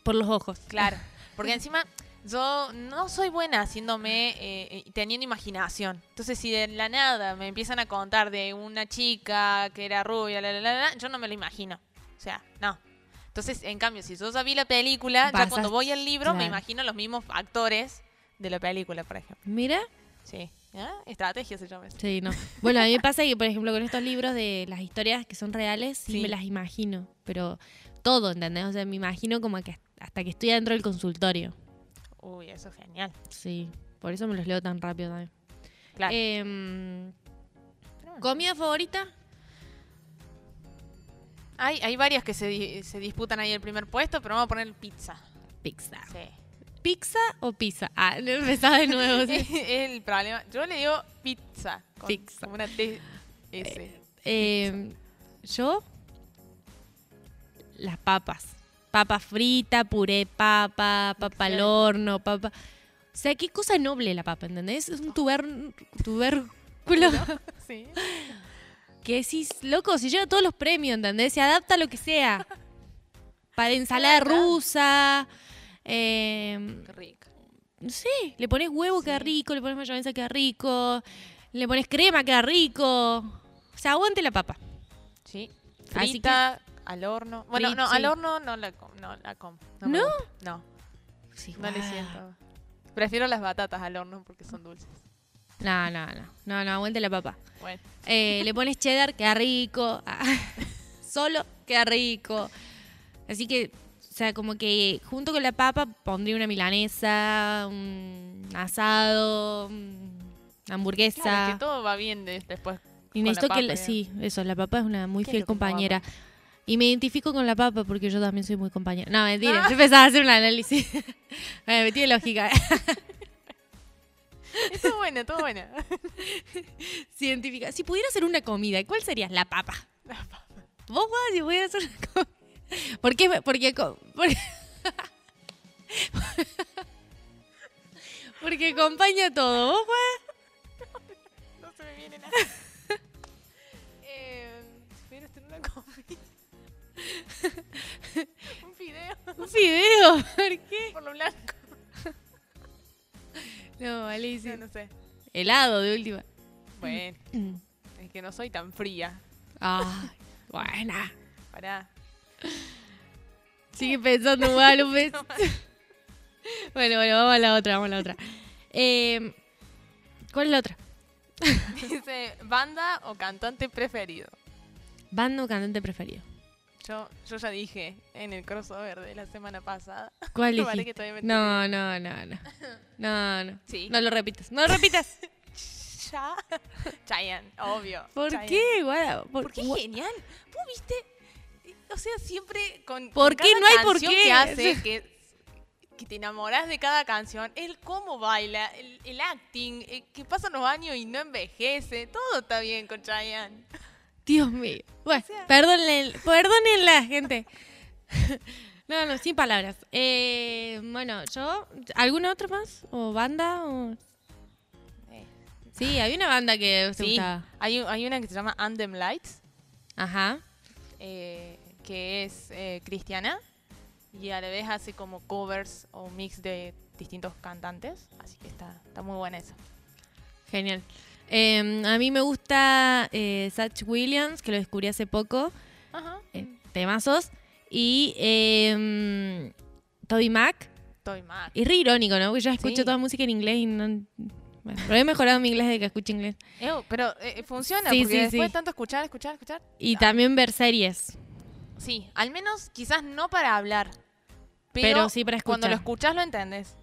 Por los ojos. claro, porque encima yo no soy buena haciéndome, eh, eh, teniendo imaginación, entonces si de la nada me empiezan a contar de una chica que era rubia, la, la, la, la, yo no me lo imagino, o sea, no. Entonces, en cambio, si yo ya vi la película, Vas ya cuando a- voy al libro me claro. imagino los mismos actores de la película, por ejemplo. Mira. Sí. ¿Ah? Estrategia se llama eso. Sí, no. Bueno, a mí me pasa que, por ejemplo, con estos libros de las historias que son reales, sí, Sí. me las imagino. Pero todo, ¿entendés? O sea, me imagino como que hasta que estoy dentro del consultorio. Uy, eso es genial. Sí. Por eso me los leo tan rápido también. Claro. Em. ¿Comida favorita? Hay, hay varias que se, di- se disputan ahí el primer puesto, pero vamos a poner pizza. Pizza. Sí. ¿Pizza o pizza? Ah, empezaba de nuevo. sí. es el problema. Yo le digo pizza. Con, Pizza. Como una T. S. Eh, yo, las papas. Papa frita, puré de papa, papa al Claro. horno, papa... O sea, qué cosa noble la papa, ¿entendés? Es un tuber, tubérculo Sí. Que decís, loco, si lleva todos los premios, ¿entendés? Se adapta a lo que sea. para ensalada rusa. eh, Qué rico. sí, le pones huevo, queda rico, le pones mayonesa, queda rico, le pones crema, queda rico. O sea, aguante la papa. Sí. Así Frita, al horno. Bueno, Frit- no, sí. al horno no la, com- no la como. No. ¿No? No, Sí, no le guau. siento. Prefiero las batatas al horno porque son dulces. No, no, no, no, no, aguante la papa. Bueno. Eh, le pones cheddar, queda rico. Solo queda rico. Así que, o sea, como que junto con la papa pondría una milanesa, un asado, una hamburguesa. Claro, que todo va bien de- después. y con la necesito que, papa, la- digamos. sí, eso, la papa es una muy fiel con compañera. Y me identifico con la papa porque yo también soy muy compañera. No, mentira, Ah. yo empezaba a hacer un análisis. me metí de lógica. Esto bueno, todo bueno. Se identifica. Si pudiera hacer una comida, ¿cuál sería? La papa. La papa. ¿Vos, Juan, si pudieras hacer una comida? ¿Por qué? Porque, porque, porque acompaña todo. ¿Vos, Juan? No se me viene nada. eh, espero tener una comida. Un fideo Un video. ¿Por qué? por lo blanco. No, Alicia. no sé. Helado, de última. Bueno, es que no soy tan fría. Ay, buena. Pará. Sigue pensando, Guadalupe. bueno, bueno, vamos a la otra, vamos a la otra. Eh, ¿Cuál es la otra? Dice, banda o cantante preferido. Banda o cantante preferido. Yo, yo ya dije en el crossover de la semana pasada. ¿Cuál Vale, que me No, no, no, no. No, no. Sí. No lo repitas. No lo repitas. Ya. Chayanne, obvio. ¿Por Chayanne. qué? ¿Por, gua- genial. ¿Vos viste? O sea, siempre con. ¿Por con qué? cada No hay por qué. que hace, que, que te enamoras de cada canción. El cómo baila, el, el acting, eh, que pasan los años y no envejece. Todo está bien con Chayanne. Dios mío. Bueno, sea- perdónenle, perdónenla, gente. No, no, sin palabras. Eh, bueno, yo, ¿alguna otra más? ¿O banda? O... Eh, Sí, había una banda que Sí, gustaba. hay, hay una que se llama Andem Lights, Ajá. eh, que es eh, cristiana y a la vez hace como covers o mix de distintos cantantes. Así que está, está muy buena esa. Genial. Eh, a mí me gusta eh, Satch Williams, que lo descubrí hace poco. Ajá. eh, temazos. Y eh, Toby Mac. Toy Mac. Y re irónico, ¿no? Porque yo escucho Sí. toda música en inglés y no... Bueno, pero he mejorado mi inglés de que escucho inglés. Ew, pero eh, funciona, Sí, porque sí, después sí. de tanto escuchar, escuchar, escuchar. Y también ver series. Sí, al menos quizás no para hablar. Pero, Pero sí para Cuando lo escuchar. escuchas lo entendés.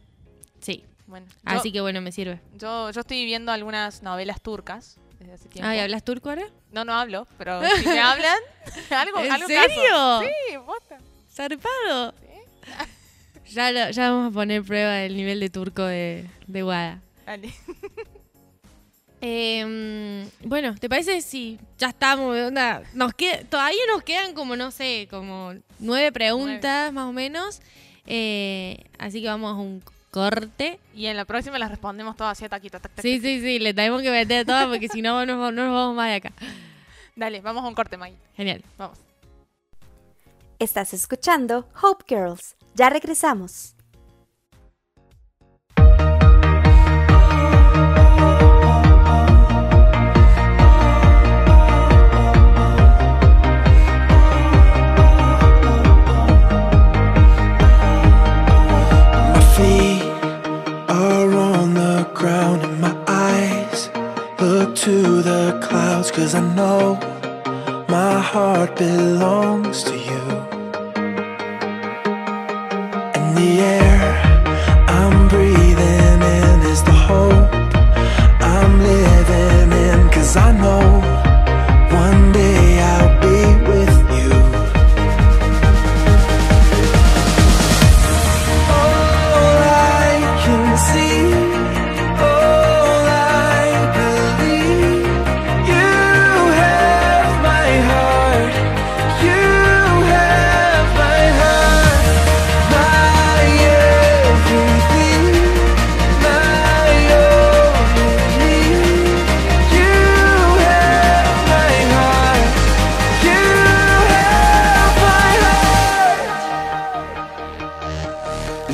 Sí. Bueno, yo, Así que bueno, me sirve. yo, yo estoy viendo algunas novelas turcas desde hace tiempo. Ay, ¿hablas turco ahora? No, no hablo, pero si me hablan, algo, ¿En algo serio? caso. Sí, posta. ¡Zarpado! Ya, lo- ya vamos a poner prueba del nivel de turco de, de Guada. Dale. Eh, bueno, ¿te parece si ya estamos? onda, nos queda, todavía nos quedan como, no sé, como nueve preguntas más o menos. Eh, así que vamos a un corte. Y en la próxima las respondemos todas así, taquito, tac, tac, Sí, tac. sí, sí, le tenemos que meter todas porque si no, no, no nos vamos más de acá. Dale, vamos a un corte, Maggie. Genial. Vamos. Estás escuchando Hope Girls. Ya regresamos. The clouds cause I know my heart belongs to you. And the air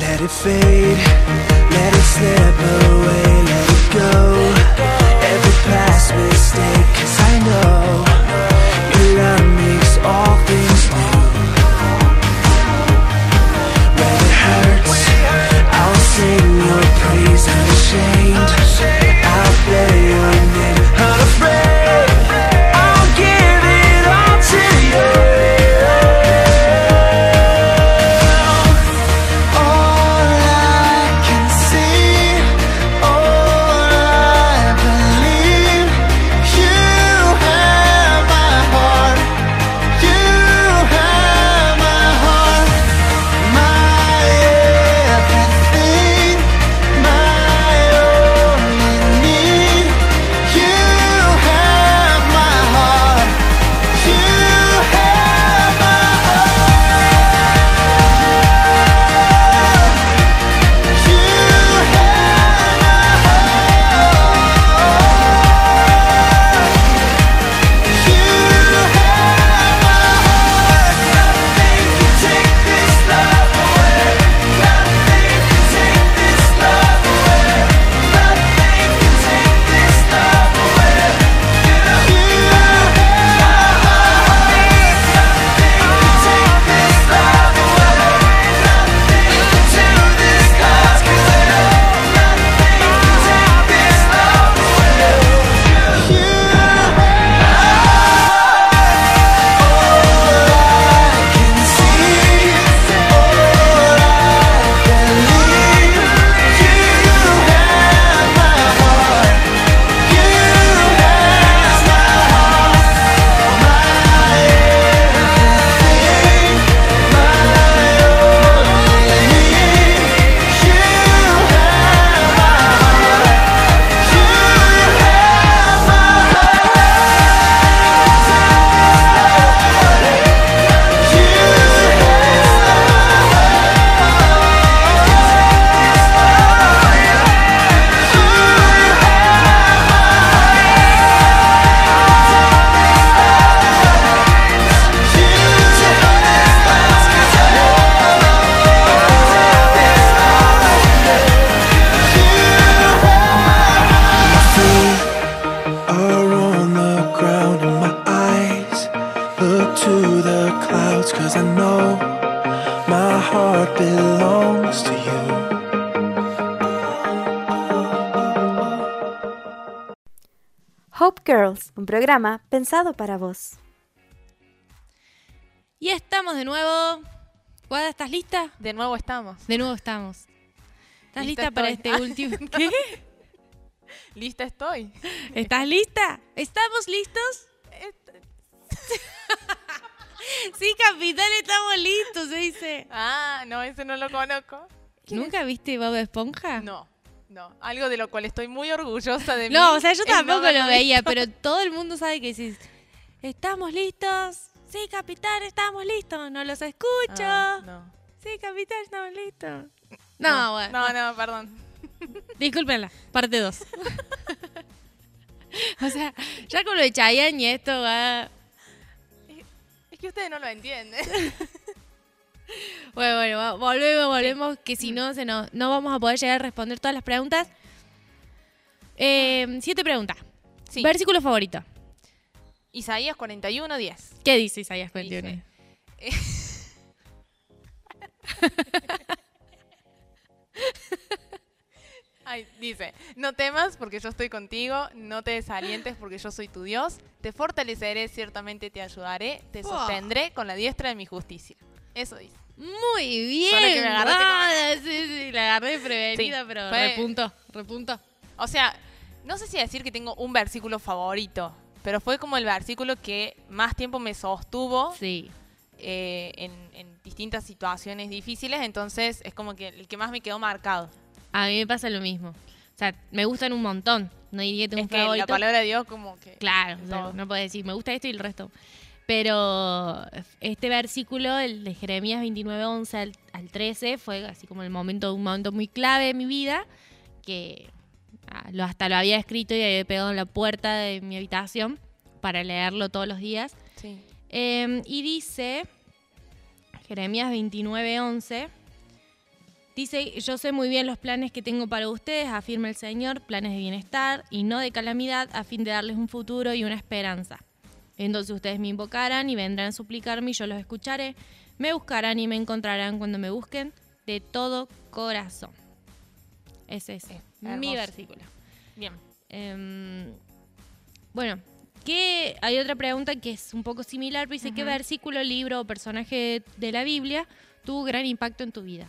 Let it fade, let it slip away, let it go. Every past mistake. Programa pensado para vos. Y estamos de nuevo. Guada, ¿estás lista? De nuevo estamos. De nuevo estamos. ¿Estás Lista lista para este último? ¿Qué? Lista estoy. ¿Estás lista? ¿Estamos listos? sí, capitán, estamos listos, se dice. Ah, no, ese no lo conozco. ¿Nunca viste Bob Esponja? No, no. Algo de lo cual estoy muy orgullosa de mí. No, o sea, yo es no tampoco lo veía, pero todo el mundo sabe que decís, ¿estamos listos? Sí, capitán, estamos listos. No los escucho. Ah, no. Sí, capitán, estamos listos. No, bueno. No, no, perdón. Discúlpenla, parte 2. o sea, ya con lo de Chayanne y esto va... Es que ustedes no lo entienden. Bueno, bueno, volvemos, volvemos, que si no, se nos, no vamos a poder llegar a responder todas las preguntas. Eh, siete preguntas. Sí. Versículo favorito. Isaías 41, 10. ¿Qué dice Isaías 21? Dice, Ay, dice, no temas porque yo estoy contigo, no te desalientes porque yo soy tu Dios, te fortaleceré, ciertamente te ayudaré, te sostendré con la diestra de mi justicia. Eso dice. Muy bien. Que me Ah, sí, sí, la agarré prevenida, Sí, pero fue- repunto, repunto. O sea, no sé si decir que tengo un versículo favorito, pero fue como el versículo que más tiempo me sostuvo Sí. eh, en, en distintas situaciones difíciles, entonces es como que el que más me quedó marcado. A mí me pasa lo mismo. O sea, me gustan un montón. No diría que tengo Es un que la palabra de Dios como que... Claro, o sea, no puedo decir, me gusta esto y el resto. Pero este versículo, el de Jeremías 29, 11 al, al 13, fue así como el momento, un momento muy clave de mi vida, que ah, hasta lo había escrito y había pegado en la puerta de mi habitación para leerlo todos los días. Sí. Eh, y dice, Jeremías 29, 11, dice, yo sé muy bien los planes que tengo para ustedes, afirma el Señor, planes de bienestar y no de calamidad, a fin de darles un futuro y una esperanza. Entonces ustedes me invocarán y vendrán a suplicarme y yo los escucharé, me buscarán y me encontrarán cuando me busquen de todo corazón. Ese es mi versículo. Bien. Em, bueno, ¿qué, hay otra pregunta que es un poco similar, pero dice, ¿qué versículo, libro o personaje de la Biblia tuvo gran impacto en tu vida?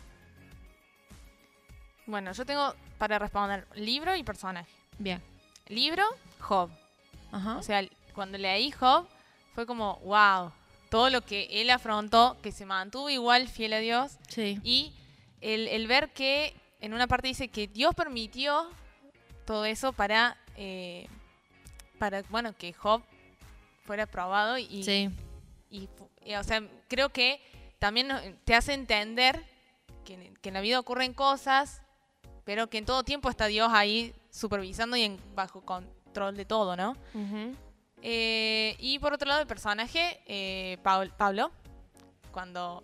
Bueno, yo tengo para responder libro y personaje. Bien. Libro, Job. Ajá. O sea, cuando leí Job, fue como, wow, todo lo que él afrontó, que se mantuvo igual fiel a Dios. sí. Y el, el ver que en una parte dice que Dios permitió todo eso para, eh, para bueno, que Job fuera probado y, Sí. y y, o sea, creo que también te hace entender que, que en la vida ocurren cosas, pero que en todo tiempo está Dios ahí supervisando y en, bajo control de todo, ¿no? Eh, y por otro lado, el personaje, eh, Paul- Pablo, cuando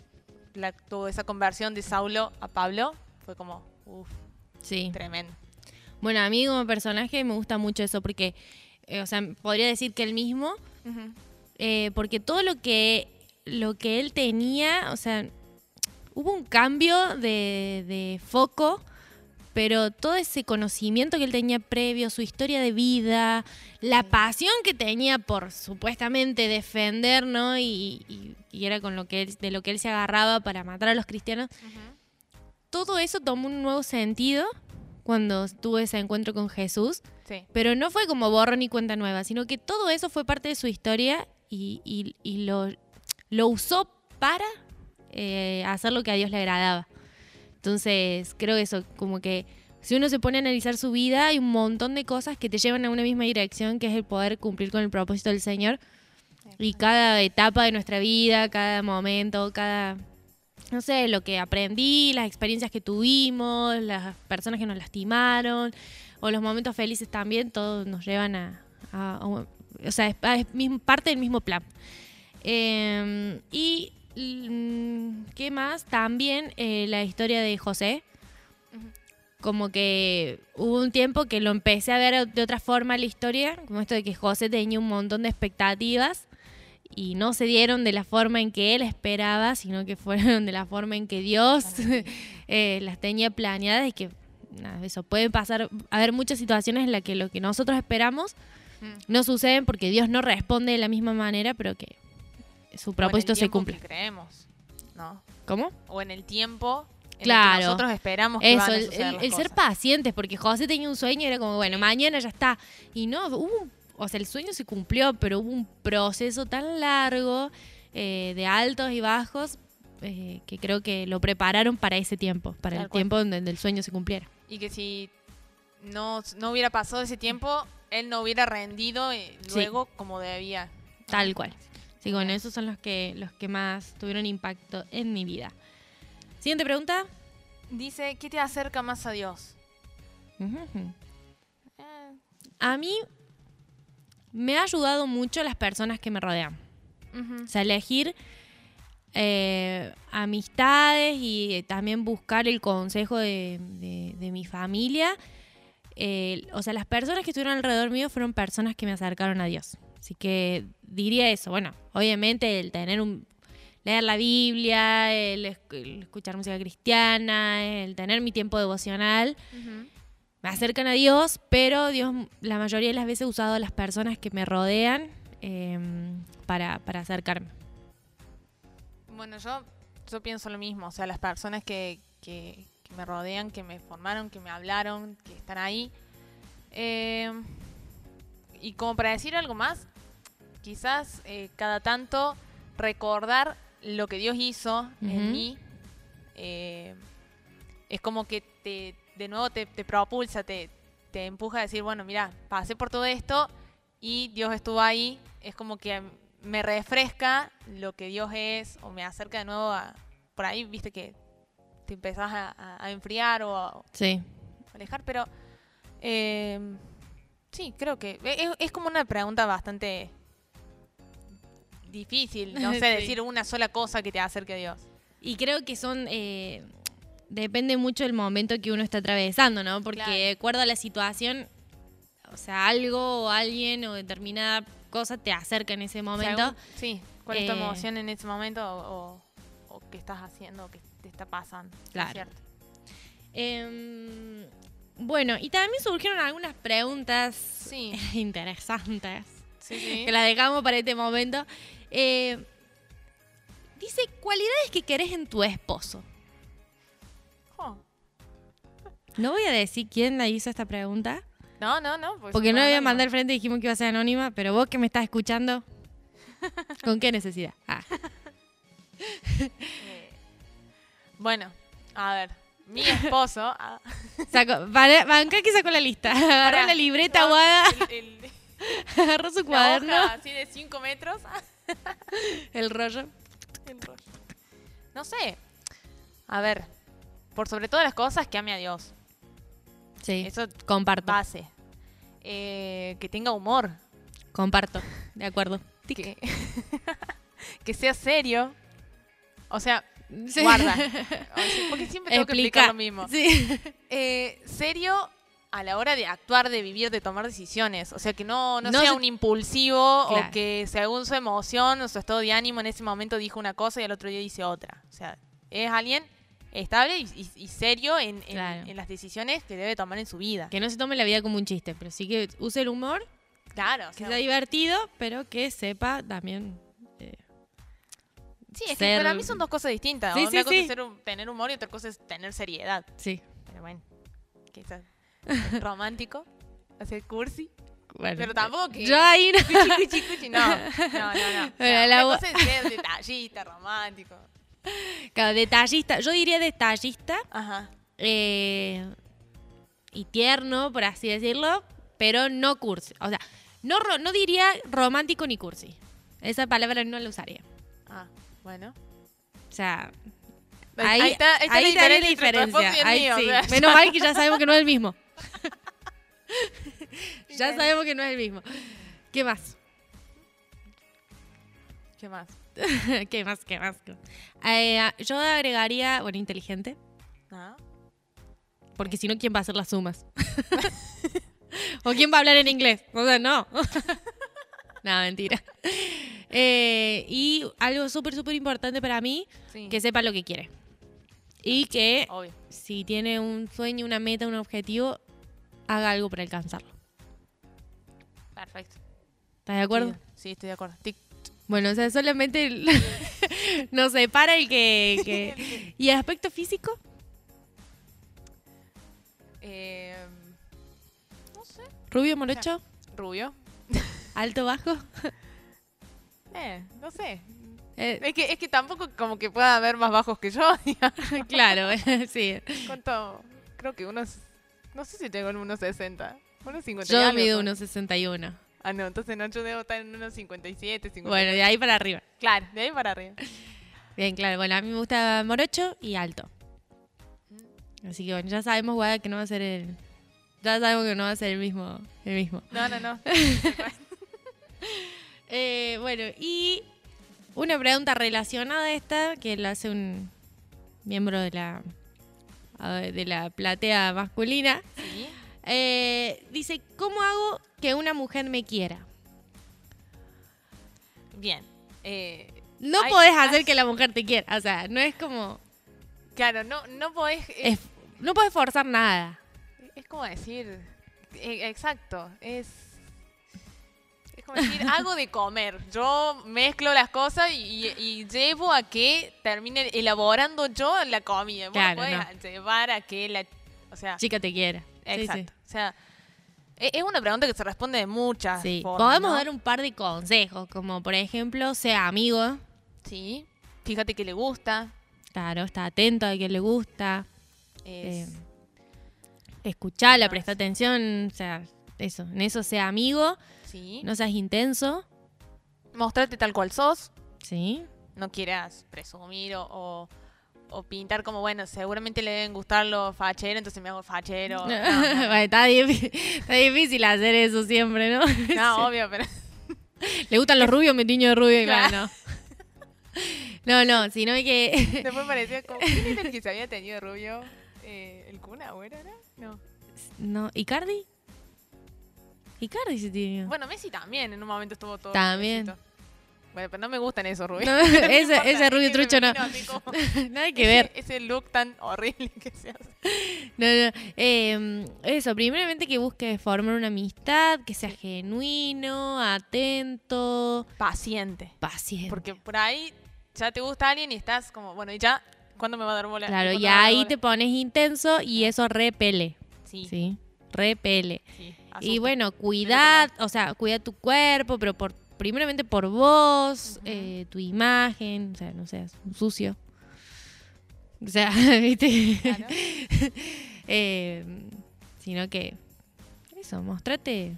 la- tuvo esa conversión de Saulo a Pablo, fue como, uff, Sí. tremendo. Bueno, a mí como personaje me gusta mucho eso porque, eh, o sea, podría decir que él mismo, eh, porque todo lo que, lo que él tenía, o sea, hubo un cambio de, de foco, pero todo ese conocimiento que él tenía previo, su historia de vida, la pasión que tenía por supuestamente defender, ¿no? Y, y- y era con lo que él, de lo que él se agarraba para matar a los cristianos. Todo eso tomó un nuevo sentido cuando tuvo ese encuentro con Jesús. Sí, Pero no fue como borrón y cuenta nueva, sino que todo eso fue parte de su historia y, y- y lo, lo usó para eh, hacer lo que a Dios le agradaba. Entonces, creo eso, como que si uno se pone a analizar su vida, hay un montón de cosas que te llevan a una misma dirección, que es el poder cumplir con el propósito del Señor. Y cada etapa de nuestra vida, cada momento, cada, no sé, lo que aprendí, las experiencias que tuvimos, las personas que nos lastimaron, o los momentos felices también, todos nos llevan a, a- a un- o sea, es, parte del mismo plan. Eh, y, ¿qué más? También eh, la historia de José. Como que hubo un tiempo que lo empecé a ver de otra forma la historia, como esto de que José tenía un montón de expectativas y no se dieron de la forma en que él esperaba, sino que fueron de la forma en que Dios eh, las tenía planeadas y que nada, eso puede pasar, haber muchas situaciones en las que lo que nosotros esperamos Mm. no suceden porque Dios no responde de la misma manera, pero que su propósito se que creemos, ¿no? ¿Cómo? O en el tiempo en el Claro. que nosotros esperamos que Eso, van a el, ser pacientes, porque José tenía un sueño y era como, bueno, mañana ya está. Y no, hubo un- o sea, el sueño se cumplió, pero hubo un proceso tan largo eh, de altos y bajos eh, que creo que lo prepararon para ese tiempo, para Tal el cual. tiempo donde el sueño se cumpliera. Y que si no, no hubiera pasado ese tiempo, él no hubiera rendido eh, Sí. luego como debía. Tal cual. Sí, bueno, esos son los que, los que más tuvieron impacto en mi vida. Siguiente pregunta. Dice, ¿qué te acerca más a Dios? Eh, A mí me ha ayudado mucho las personas que me rodean. O sea, elegir eh, amistades y también buscar el consejo de, de- de mi familia. Eh, o sea, las personas que estuvieron alrededor mío fueron personas que me acercaron a Dios. Así que diría eso. Bueno, obviamente el tener un... Leer la Biblia, el, esc- el escuchar música cristiana, el tener mi tiempo devocional, me acercan a Dios, pero Dios la mayoría de las veces ha usado a las personas que me rodean eh, para, para acercarme. Bueno, yo, yo pienso lo mismo. O sea, las personas que, que- que me rodean, que me formaron, que me hablaron, que están ahí. Eh, y como para decir algo más, quizás eh, cada tanto recordar lo que Dios hizo en mí eh, es como que te, de nuevo te, te propulsa, te, te empuja a decir, bueno, mira, pasé por todo esto y Dios estuvo ahí. Es como que me refresca lo que Dios es o me acerca de nuevo a... Por ahí, viste que te empezás a, enfriar o a Sí. alejar, pero... eh, sí, creo que es, es como una pregunta bastante difícil, no sé, Sí. decir una sola cosa que te acerque a Dios. Y creo que son. eh, depende mucho del momento que uno está atravesando, ¿no? Porque Claro. de acuerdo a la situación, o sea, algo o alguien o determinada cosa te acerca en ese momento. Sí, ¿cuál es tu eh, emoción en ese momento o, o- o qué estás haciendo o qué te está pasando? Es Claro. cierto. Em, bueno, y también surgieron algunas preguntas Sí. interesantes. Sí, sí. que las dejamos para este momento. Eh, dice, cualidades que querés en tu esposo. Oh. No voy a decir quién la hizo esta pregunta, No, no, no. pues porque no la voy a mandar al frente, dijimos que iba a ser anónima, pero vos que me estás escuchando, ¿con qué necesidad? Ah, Eh, bueno, a ver. Mi esposo. ah, para, banca que sacó la lista. Agarró pará. la libreta No, aguada, el- el- agarró su la cuaderno, hoja así de 5 metros. el rollo. el rollo. No sé. A ver. Por sobre todas las cosas, que ame a Dios. Sí, Eso comparto, base. Eh, que tenga humor. comparto, de acuerdo. Que, que sea serio. O sea, Sí. guarda. Porque siempre tengo que explicar lo mismo. Sí. Eh, serio a la hora de actuar, de vivir, de tomar decisiones. O sea, que no, no, No sea se- un impulsivo Claro. o que según su emoción o su estado de ánimo en ese momento dijo una cosa y al otro día dice otra. O sea, es alguien estable y, y- y serio en, en- Claro. en las decisiones que debe tomar en su vida. Que no se tome la vida como un chiste, pero sí que use el humor, Claro. o que sea, sea divertido, pero que sepa también. Sí, es que para mí son dos cosas distintas. Sí, Una sí, cosa sí. es ser un- tener humor y otra cosa es tener seriedad. sí. Pero bueno, quizás romántico, hacer cursi. Bueno. Pero tampoco que... Yo ahí no. Cuchi, cuchi, cuchi, no. No, no, no. O sea, Pero la cosa es detallista, romántico. Claro, detallista. Yo diría detallista Ajá. eh, y tierno, por así decirlo, pero no cursi. O sea, no, no diría romántico ni cursi. Esa palabra no la usaría. Ah, bueno. O sea, Ahí- ahí, está- ahí está la ahí estaría la diferencia y el Ahí mío, o sí. sea, Menos mal que ya sabemos que no es el mismo. ya sabemos que no es el mismo. ¿Qué más? ¿Qué más? ¿Qué más? ¿Qué más? Eh, yo agregaría, bueno, inteligente, Ah, porque si no, ¿quién va a hacer las sumas? ¿O quién va a hablar en inglés? O sea, no. No, mentira. Eh, y algo súper, súper importante para mí, Sí. que sepa lo que quiere. Y que Obvio. si tiene un sueño, una meta, un objetivo, haga algo para alcanzarlo. Perfecto. ¿Estás de acuerdo? Sí, sí, estoy de acuerdo. Tic. Bueno, o sea, solamente el- nos separa el que, que- ¿Y el aspecto físico? Eh, no sé. ¿Rubio, morocho? Rubio. ¿Alto, bajo? Eh, no sé. Eh, Es que, es que tampoco como que pueda haber más bajos que yo. digamos. claro, sí. ¿Cuánto? Creo que unos... No sé si tengo en unos 60. Unos 50 y Yo mido son. 1,61. Ah, no, entonces no, yo debo estar en unos 57, 58. Bueno, de ahí para arriba. Claro, de ahí para arriba. Bien, claro. Bueno, a mí me gusta morocho y alto. Así que bueno, ya sabemos, Guada, que no va a ser el... Ya sabemos que no va a ser el mismo. El mismo. No, no, no. Eh, bueno, y una pregunta relacionada a esta que la hace un miembro de la de la platea masculina. Sí. Eh, dice, ¿cómo hago que una mujer me quiera? Bien. Eh, No Ay, podés hacer que la mujer te quiera. O sea, no es como... claro, no, no podés... eh, es- no podés forzar nada. Es como decir, eh, exacto, es, es como decir algo de comer. Yo mezclo las cosas y, y llevo a que termine elaborando yo la comida. Vos Claro, podés no. llevar a que la, o sea, Chica te quiera. Sí, exacto, o sea, e- es una pregunta que se responde de muchas Sí. formas. Podemos ¿no? dar un par de consejos, como por ejemplo, sea amigo. sí, fíjate que le gusta, Claro, está atento a que le gusta. es- Eh, escuchala, presta atención. O sea, eso. En eso sea amigo. Sí, No seas intenso. mostrarte tal cual sos. Sí. no quieras presumir o, o- o pintar como, bueno, seguramente le deben gustar los facheros, entonces me hago fachero. No, no, Bueno, está, difí- está difícil hacer eso siempre, ¿no? no, obvio, pero ¿Le gustan los rubios? Me tiño de rubio. Claro. Claro, no. No, no, sino que... después parecía como, ¿quién era el que se había tenido rubio? Eh, ¿El Kun Agüero era? No. No, ¿Icardi? Icardi se tiñó. Bueno, Messi también en un momento estuvo todo También. Bueno, pero no me gustan esos rubios. No, ese- ese es rubio trucho no. Nada que ese- ver. Ese look tan horrible que se hace. No, no. eh, eso, primeramente que busques formar una amistad, que sea genuino, atento, Paciente. paciente. Porque por ahí ya te gusta alguien y estás como, bueno, y ya, ¿cuándo me va a dar bola? claro, ¿Cuándo y ahí te pones intenso y eso repele. Sí, sí. Sí, repele. Y bueno, cuidad, o sea, cuida tu cuerpo, pero por primeramente por vos, eh, tu imagen, o sea, no seas un sucio. O sea, ¿viste? Claro. Eh, sino que eso, mostrate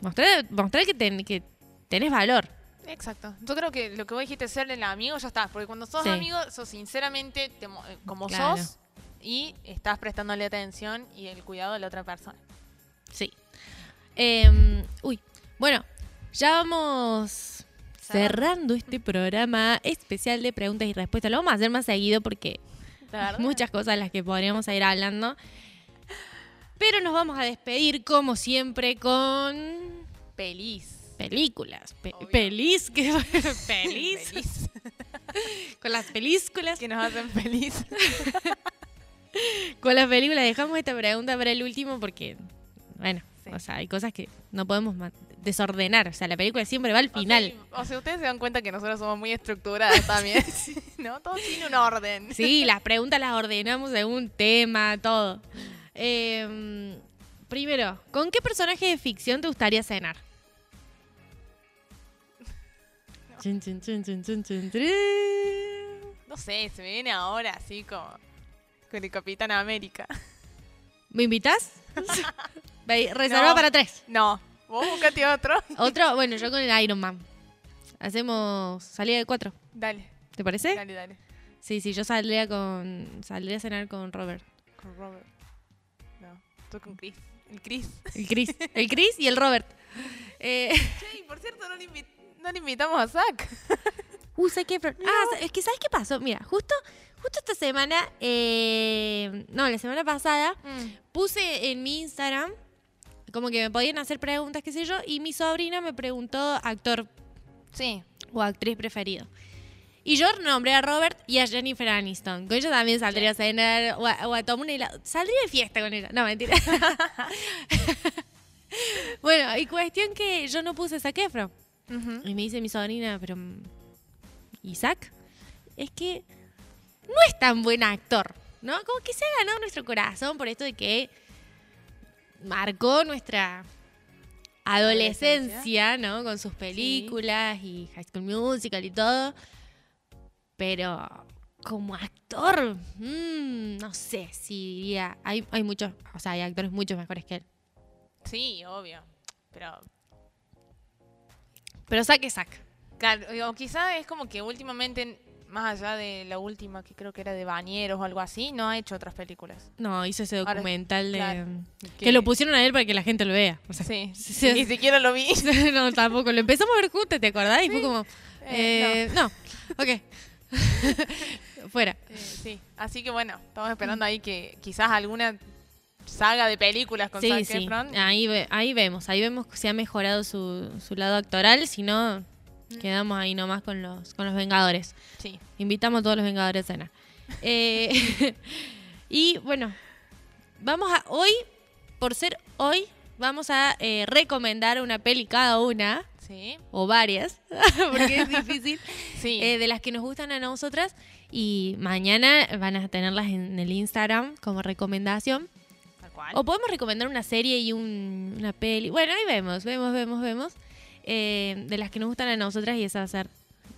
mostrar, mostrar que, ten- que tenés valor. Exacto. Yo creo que lo que vos dijiste ser el amigo ya está. Porque cuando sos Sí. amigo, sos sinceramente te eh, como Claro. sos y estás prestándole atención y el cuidado de la otra persona. Sí. Em, uy, bueno, ya vamos cerrando este programa especial de preguntas y respuestas. Lo vamos a hacer más seguido porque verdad. muchas cosas de las que podríamos ir hablando. Pero nos vamos a despedir como siempre con Feliz. películas. Pe- Obvio. pelis. Pelis. Feliz. con las películas. que nos hacen feliz. Con las películas dejamos esta pregunta para el último porque, bueno, Sí. o sea, hay cosas que no podemos desordenar. O sea, la película siempre va al O final. sea, O sea, ustedes se dan cuenta que nosotros somos muy estructuradas también. ¿No? Todo tiene un orden. Sí, las preguntas las ordenamos según tema, todo. Eh, primero, ¿con qué personaje de ficción te gustaría cenar? Chun. No sé, se me viene ahora así como con el Capitán América. ¿Me invitas? Reserva No. para tres. No. Vos buscate otro. Otro, bueno, yo con el Iron Man. Hacemos salida de cuatro. Dale, ¿Te parece? dale, dale. Sí, sí, yo saldría con. Saldría a cenar con Robert. Con Robert. No, tú con Chris. El Chris. El Chris. El Chris y el Robert. Eh, Che, y por cierto, no le, invi- no le invitamos a Zack. Uh, Zac Efron. Ah, es que ¿sabes qué pasó? Mira, justo, justo esta semana, eh, no, la semana pasada, puse en mi Instagram como que me podían hacer preguntas, qué sé yo, y mi sobrina me preguntó, actor Sí. o actriz preferido. Y yo nombré a Robert y a Jennifer Aniston. Con ella también saldría a cenar o a, o a tomar un helado. Saldría de fiesta con ella. No, mentira. bueno, y cuestión que yo no puse Zac Efron. Ujú. Y me dice mi sobrina, pero... ¿Isaac? Es que no es tan buen actor, ¿no? Como que se ha ganado nuestro corazón por esto de que marcó nuestra adolescencia, ¿no? Con sus películas y High School Musical y todo. Pero como actor, mm, no sé si diría... Hay, hay muchos, o sea, hay actores mucho mejores que él. Sí, obvio. Pero, Pero saque sac. Claro, o quizá es como que últimamente, más allá de la última, que creo que era de Bañeros o algo así, no ha hecho otras películas. No, hizo ese Ahora, documental de... claro, Que lo pusieron a él para que la gente lo vea. O sea, Sí, sí, sí. ni siquiera lo vi. no, tampoco. Lo empezamos a ver juntos, ¿te acordás? Y fue como... Eh, eh, no. ok. Fuera. Eh, sí, así que bueno, estamos esperando ahí que quizás alguna saga de películas con Sí, Zac sí. Efron. Ahí, ve- ahí vemos. Ahí vemos se ha mejorado su, su lado actoral. Si no, quedamos ahí nomás con los, con los Vengadores. Sí. Invitamos a todos los Vengadores a cenar. Eh, y bueno, vamos a hoy, por ser hoy, vamos a eh, recomendar una peli cada una, Sí. o varias, porque es difícil, Sí. eh, de las que nos gustan a nosotras. Y mañana van a tenerlas en el Instagram como recomendación. tal cual. O podemos recomendar una serie y un- una peli. Bueno, ahí vemos, vemos, vemos, vemos. Eh, de las que nos gustan a nosotras y esa va a ser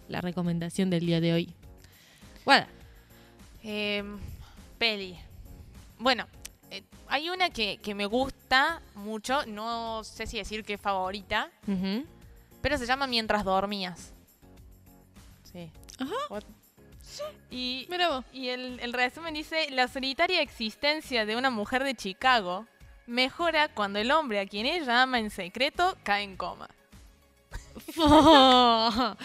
la recomendación del día de hoy. Guada. Em, peli. Bueno, eh, hay una que, que me gusta mucho, no sé si decir que es favorita, pero se llama Mientras dormías. Sí. Ajá. What? Y, vos. y el, el resumen dice, la solitaria existencia de una mujer de Chicago mejora cuando el hombre a quien ella ama en secreto cae en coma.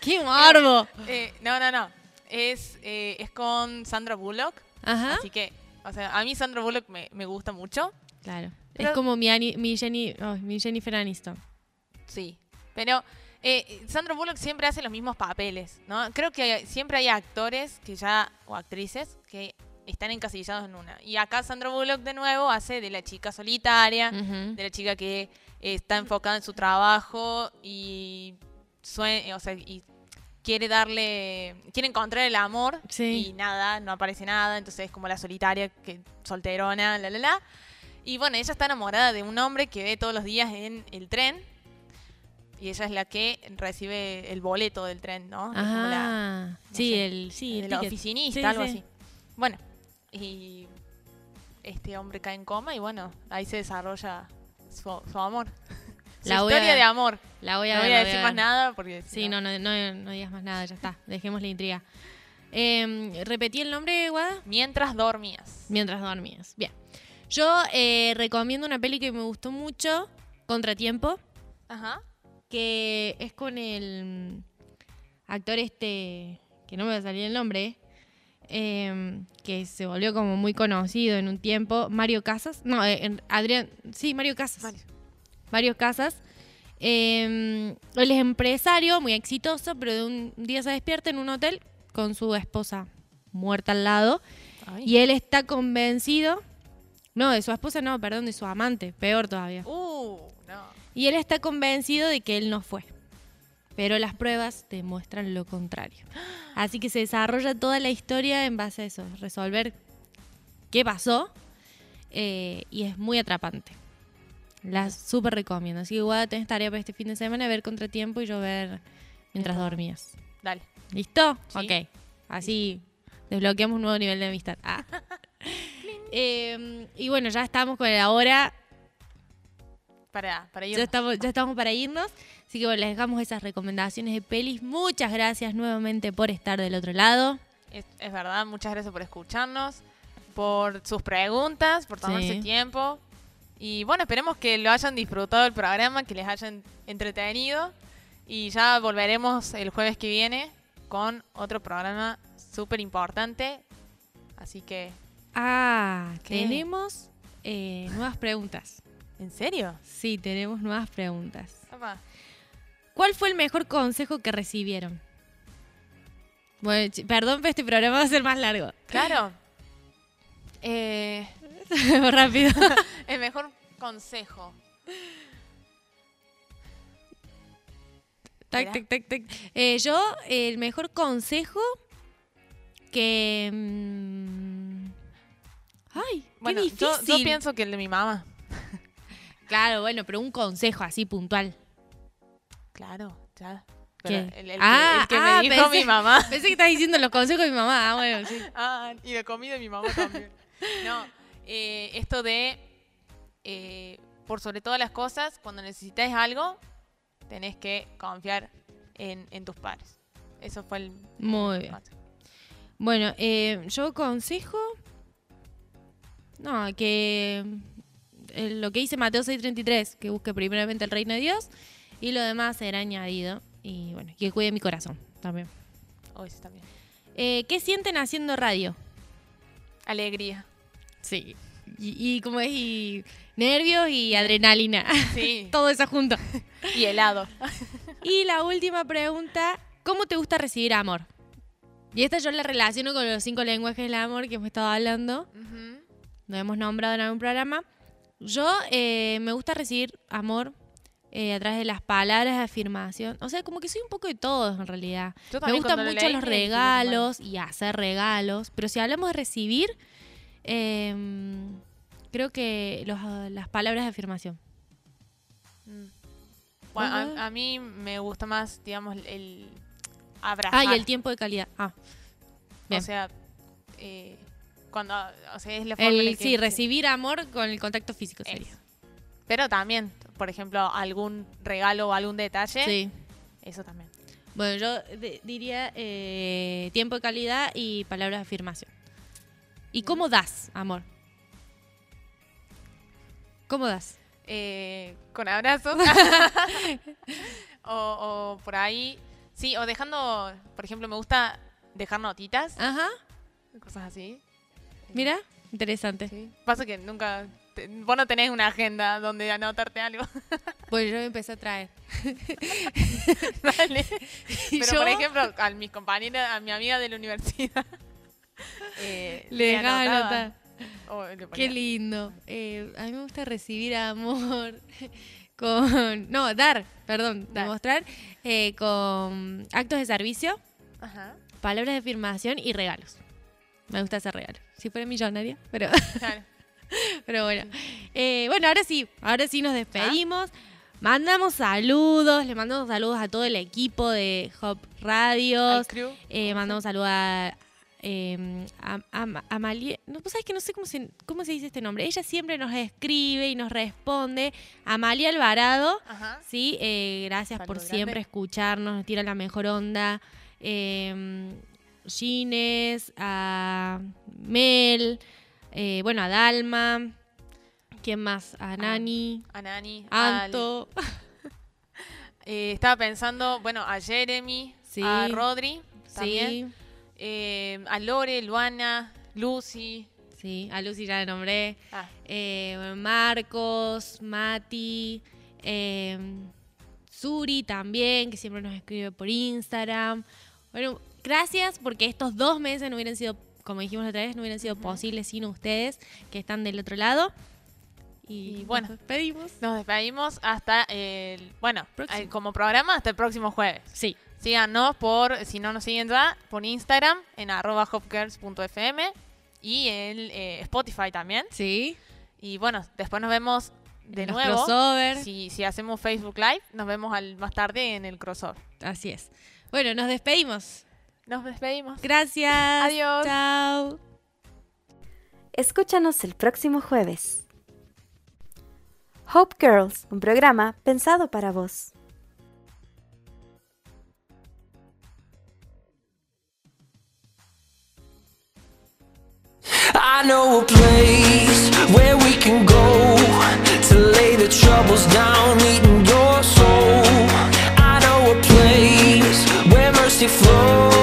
¡Qué morbo! Eh, no, no, no. Es, eh, es con Sandra Bullock. Ajá. Así que, o sea, a mí Sandra Bullock me, me gusta mucho. Claro. Pero- es como mi, Ani- mi, Jenny, oh, mi Jennifer Aniston. Sí. Pero eh, Sandra Bullock siempre hace los mismos papeles, ¿no? Creo que siempre hay actores que ya, o actrices, que están encasillados en una. Y acá Sandra Bullock de nuevo hace de la chica solitaria, de la chica que está enfocada en su trabajo y, sue- o sea, y quiere darle, quiere encontrar el amor Sí. y nada, no aparece nada, entonces es como la solitaria, que solterona, la la la. Y bueno, ella está enamorada de un hombre que ve todos los días en el tren y ella es la que recibe el boleto del tren, ¿no? Es como la- Ajá. sí, sé, el, sí, el oficinista, Sí, algo sí. así. Bueno, y este hombre cae en coma y bueno, ahí se desarrolla su, su amor. Su La a- historia de amor. La voy a no ver, voy a decir más nada porque si Sí, no, no, no, no digas más nada, ya está. Dejemos la intriga. Eh, ¿Repetí el nombre, Guada? Mientras dormías. Mientras dormías. Bien. Yo eh, recomiendo una peli que me gustó mucho, Contratiempo, Ajá. que es con el actor este, que no me va a salir el nombre, eh, que se volvió como muy conocido en un tiempo, Mario Casas. No, eh, Adrián, sí, Mario Casas. Mario. Mario Casas. Eh, él es empresario, muy exitoso, pero de un día se despierta en un hotel con su esposa muerta al lado. Ay. Y él está convencido. No, de su esposa no, perdón, de su amante, peor todavía. Uh, no. Y él está convencido de que él no fue. Pero las pruebas demuestran lo contrario. Así que se desarrolla toda la historia en base a eso, resolver qué pasó. eh, y es muy atrapante. La súper recomiendo. Así que igual tenés tarea para este fin de semana, ver Contratiempo y yo ver mientras dormías. Dale. ¿Listo? Sí. Ok. Así desbloqueamos un nuevo nivel de amistad. Ah. Eh, y bueno, ya estamos con la hora. Para, para ir. Ya estamos, ya estamos para irnos. Así que bueno, les dejamos esas recomendaciones de pelis. Muchas gracias nuevamente por estar del otro lado. Es, es verdad, muchas gracias por escucharnos, por sus preguntas, por tomarse Sí. tiempo. Y bueno, esperemos que lo hayan disfrutado el programa, que les hayan entretenido. Y ya volveremos el jueves que viene con otro programa súper importante. Así que, Ah, ¿Qué? tenemos eh, nuevas preguntas. ¿en serio? Sí, tenemos nuevas preguntas. Apa. ¿Cuál fue el mejor consejo que recibieron? Bueno, perdón, pero este programa va a ser más largo. Claro. Eh, Rápido. el mejor consejo. Tac, tac, tac, tac. Eh, yo, el mejor consejo que... mm, ay, Bueno, qué yo, difícil. yo pienso que el de mi mamá. Claro, bueno, pero un consejo así puntual. Claro, ya. El, el Ah, que, el que ah, me dijo pensé- mi mamá. Pensé que estás diciendo los consejos de mi mamá. Ah, bueno, sí. Ah, y de comida de mi mamá también. No, eh, esto de, eh, por sobre todas las cosas, cuando necesitáis algo, tenés que confiar en, en tus padres. Eso fue el... Muy bien. Bueno, eh, yo consejo. No, que lo que dice Mateo 6:33, que busque primeramente el reino de Dios y lo demás será añadido. Y bueno, que cuide mi corazón también. Oh, eso también. Eh, ¿Qué sienten haciendo radio? Alegría. Sí. Y, y como es, y nervios y adrenalina. Sí. Todo eso junto. y helado. Y la última pregunta, ¿cómo te gusta recibir amor? Y esta yo la relaciono con los cinco lenguajes del amor que hemos estado hablando. Lo hemos nombrado en algún programa. Yo eh, me gusta recibir amor eh, a través de las palabras de afirmación. O sea, como que soy un poco de todos en realidad. Yo Me gustan mucho los regalos y hacer regalos. Pero si hablamos de recibir, eh, creo que los, las palabras de afirmación. Mm. Bueno, a, a mí me gusta más, digamos, el abrazar. Ah, y el tiempo de calidad. Ah, bien. O sea, eh, cuando, o sea, es la forma en el, la que- sí, recibir amor con el contacto físico sería. Pero también, por ejemplo, algún regalo o algún detalle. Sí. Eso también. Bueno, yo diría eh, tiempo de calidad y palabras de afirmación. ¿Y cómo das, amor? ¿Cómo das? Eh, con abrazos. o, o por ahí. Sí, o dejando, por ejemplo, me gusta dejar notitas. Ajá, Cosas así. mira, interesante. Sí. Pasa que nunca. Te- vos no tenés una agenda donde anotarte algo. Pues yo empecé a traer. Dale. Y Pero yo por ejemplo, a mis compañeras, a mi amiga de la universidad. eh, le dejaba anotaba. anotar. O le Qué lindo. Eh, a mí me gusta recibir amor con... No, dar, perdón, Dar. demostrar eh, con actos de servicio, Ajá. palabras de afirmación y regalos. Me gusta hacer regalos. Si fuera millonaria, pero... Claro. Pero bueno, Eh, bueno, ahora sí, ahora sí nos despedimos. Mandamos saludos, le mandamos saludos a todo el equipo de Hop Radios. Eh, mandamos saludos a, eh, a, a- Amalie. No, vos sabés que no sé cómo se, cómo se dice este nombre. Ella siempre nos escribe y nos responde. Amalia Alvarado. Ajá. Sí, eh, gracias por siempre escucharnos, nos tira la mejor onda. Eh, Gines, a Mel, eh, bueno, a Dalma. ¿Quién más? A Nani, A Nani. a al- Anto. eh, estaba pensando, bueno, a Jeremy. Sí. A Rodri. También. Sí, eh, a Lore, Luana, Lucy. sí, a Lucy ya la nombré. Ah, eh, Marcos, Mati, eh, Suri también, que siempre nos escribe por Instagram. Bueno, gracias porque estos dos meses no hubieran sido, como dijimos la otra vez, no hubieran sido posibles sin ustedes que están del otro lado. Y, Y bueno. nos despedimos. nos despedimos hasta el. Bueno, eh, como programa, hasta el próximo jueves. Sí, Síganos por, si no nos siguen ya, por Instagram en arroba hopgirls.fm y en eh, Spotify también. sí. Y bueno, después nos vemos de En los nuevo. crossover. Si, si hacemos Facebook Live, nos vemos al, más tarde en el crossover. Así es. Bueno, nos despedimos. Nos despedimos. Gracias. Adiós. Chao. Escúchanos el próximo jueves. Hope Girls, un programa pensado para vos. I know a place where we can go to lay the troubles down, eating your soul. I know a place where mercy flows.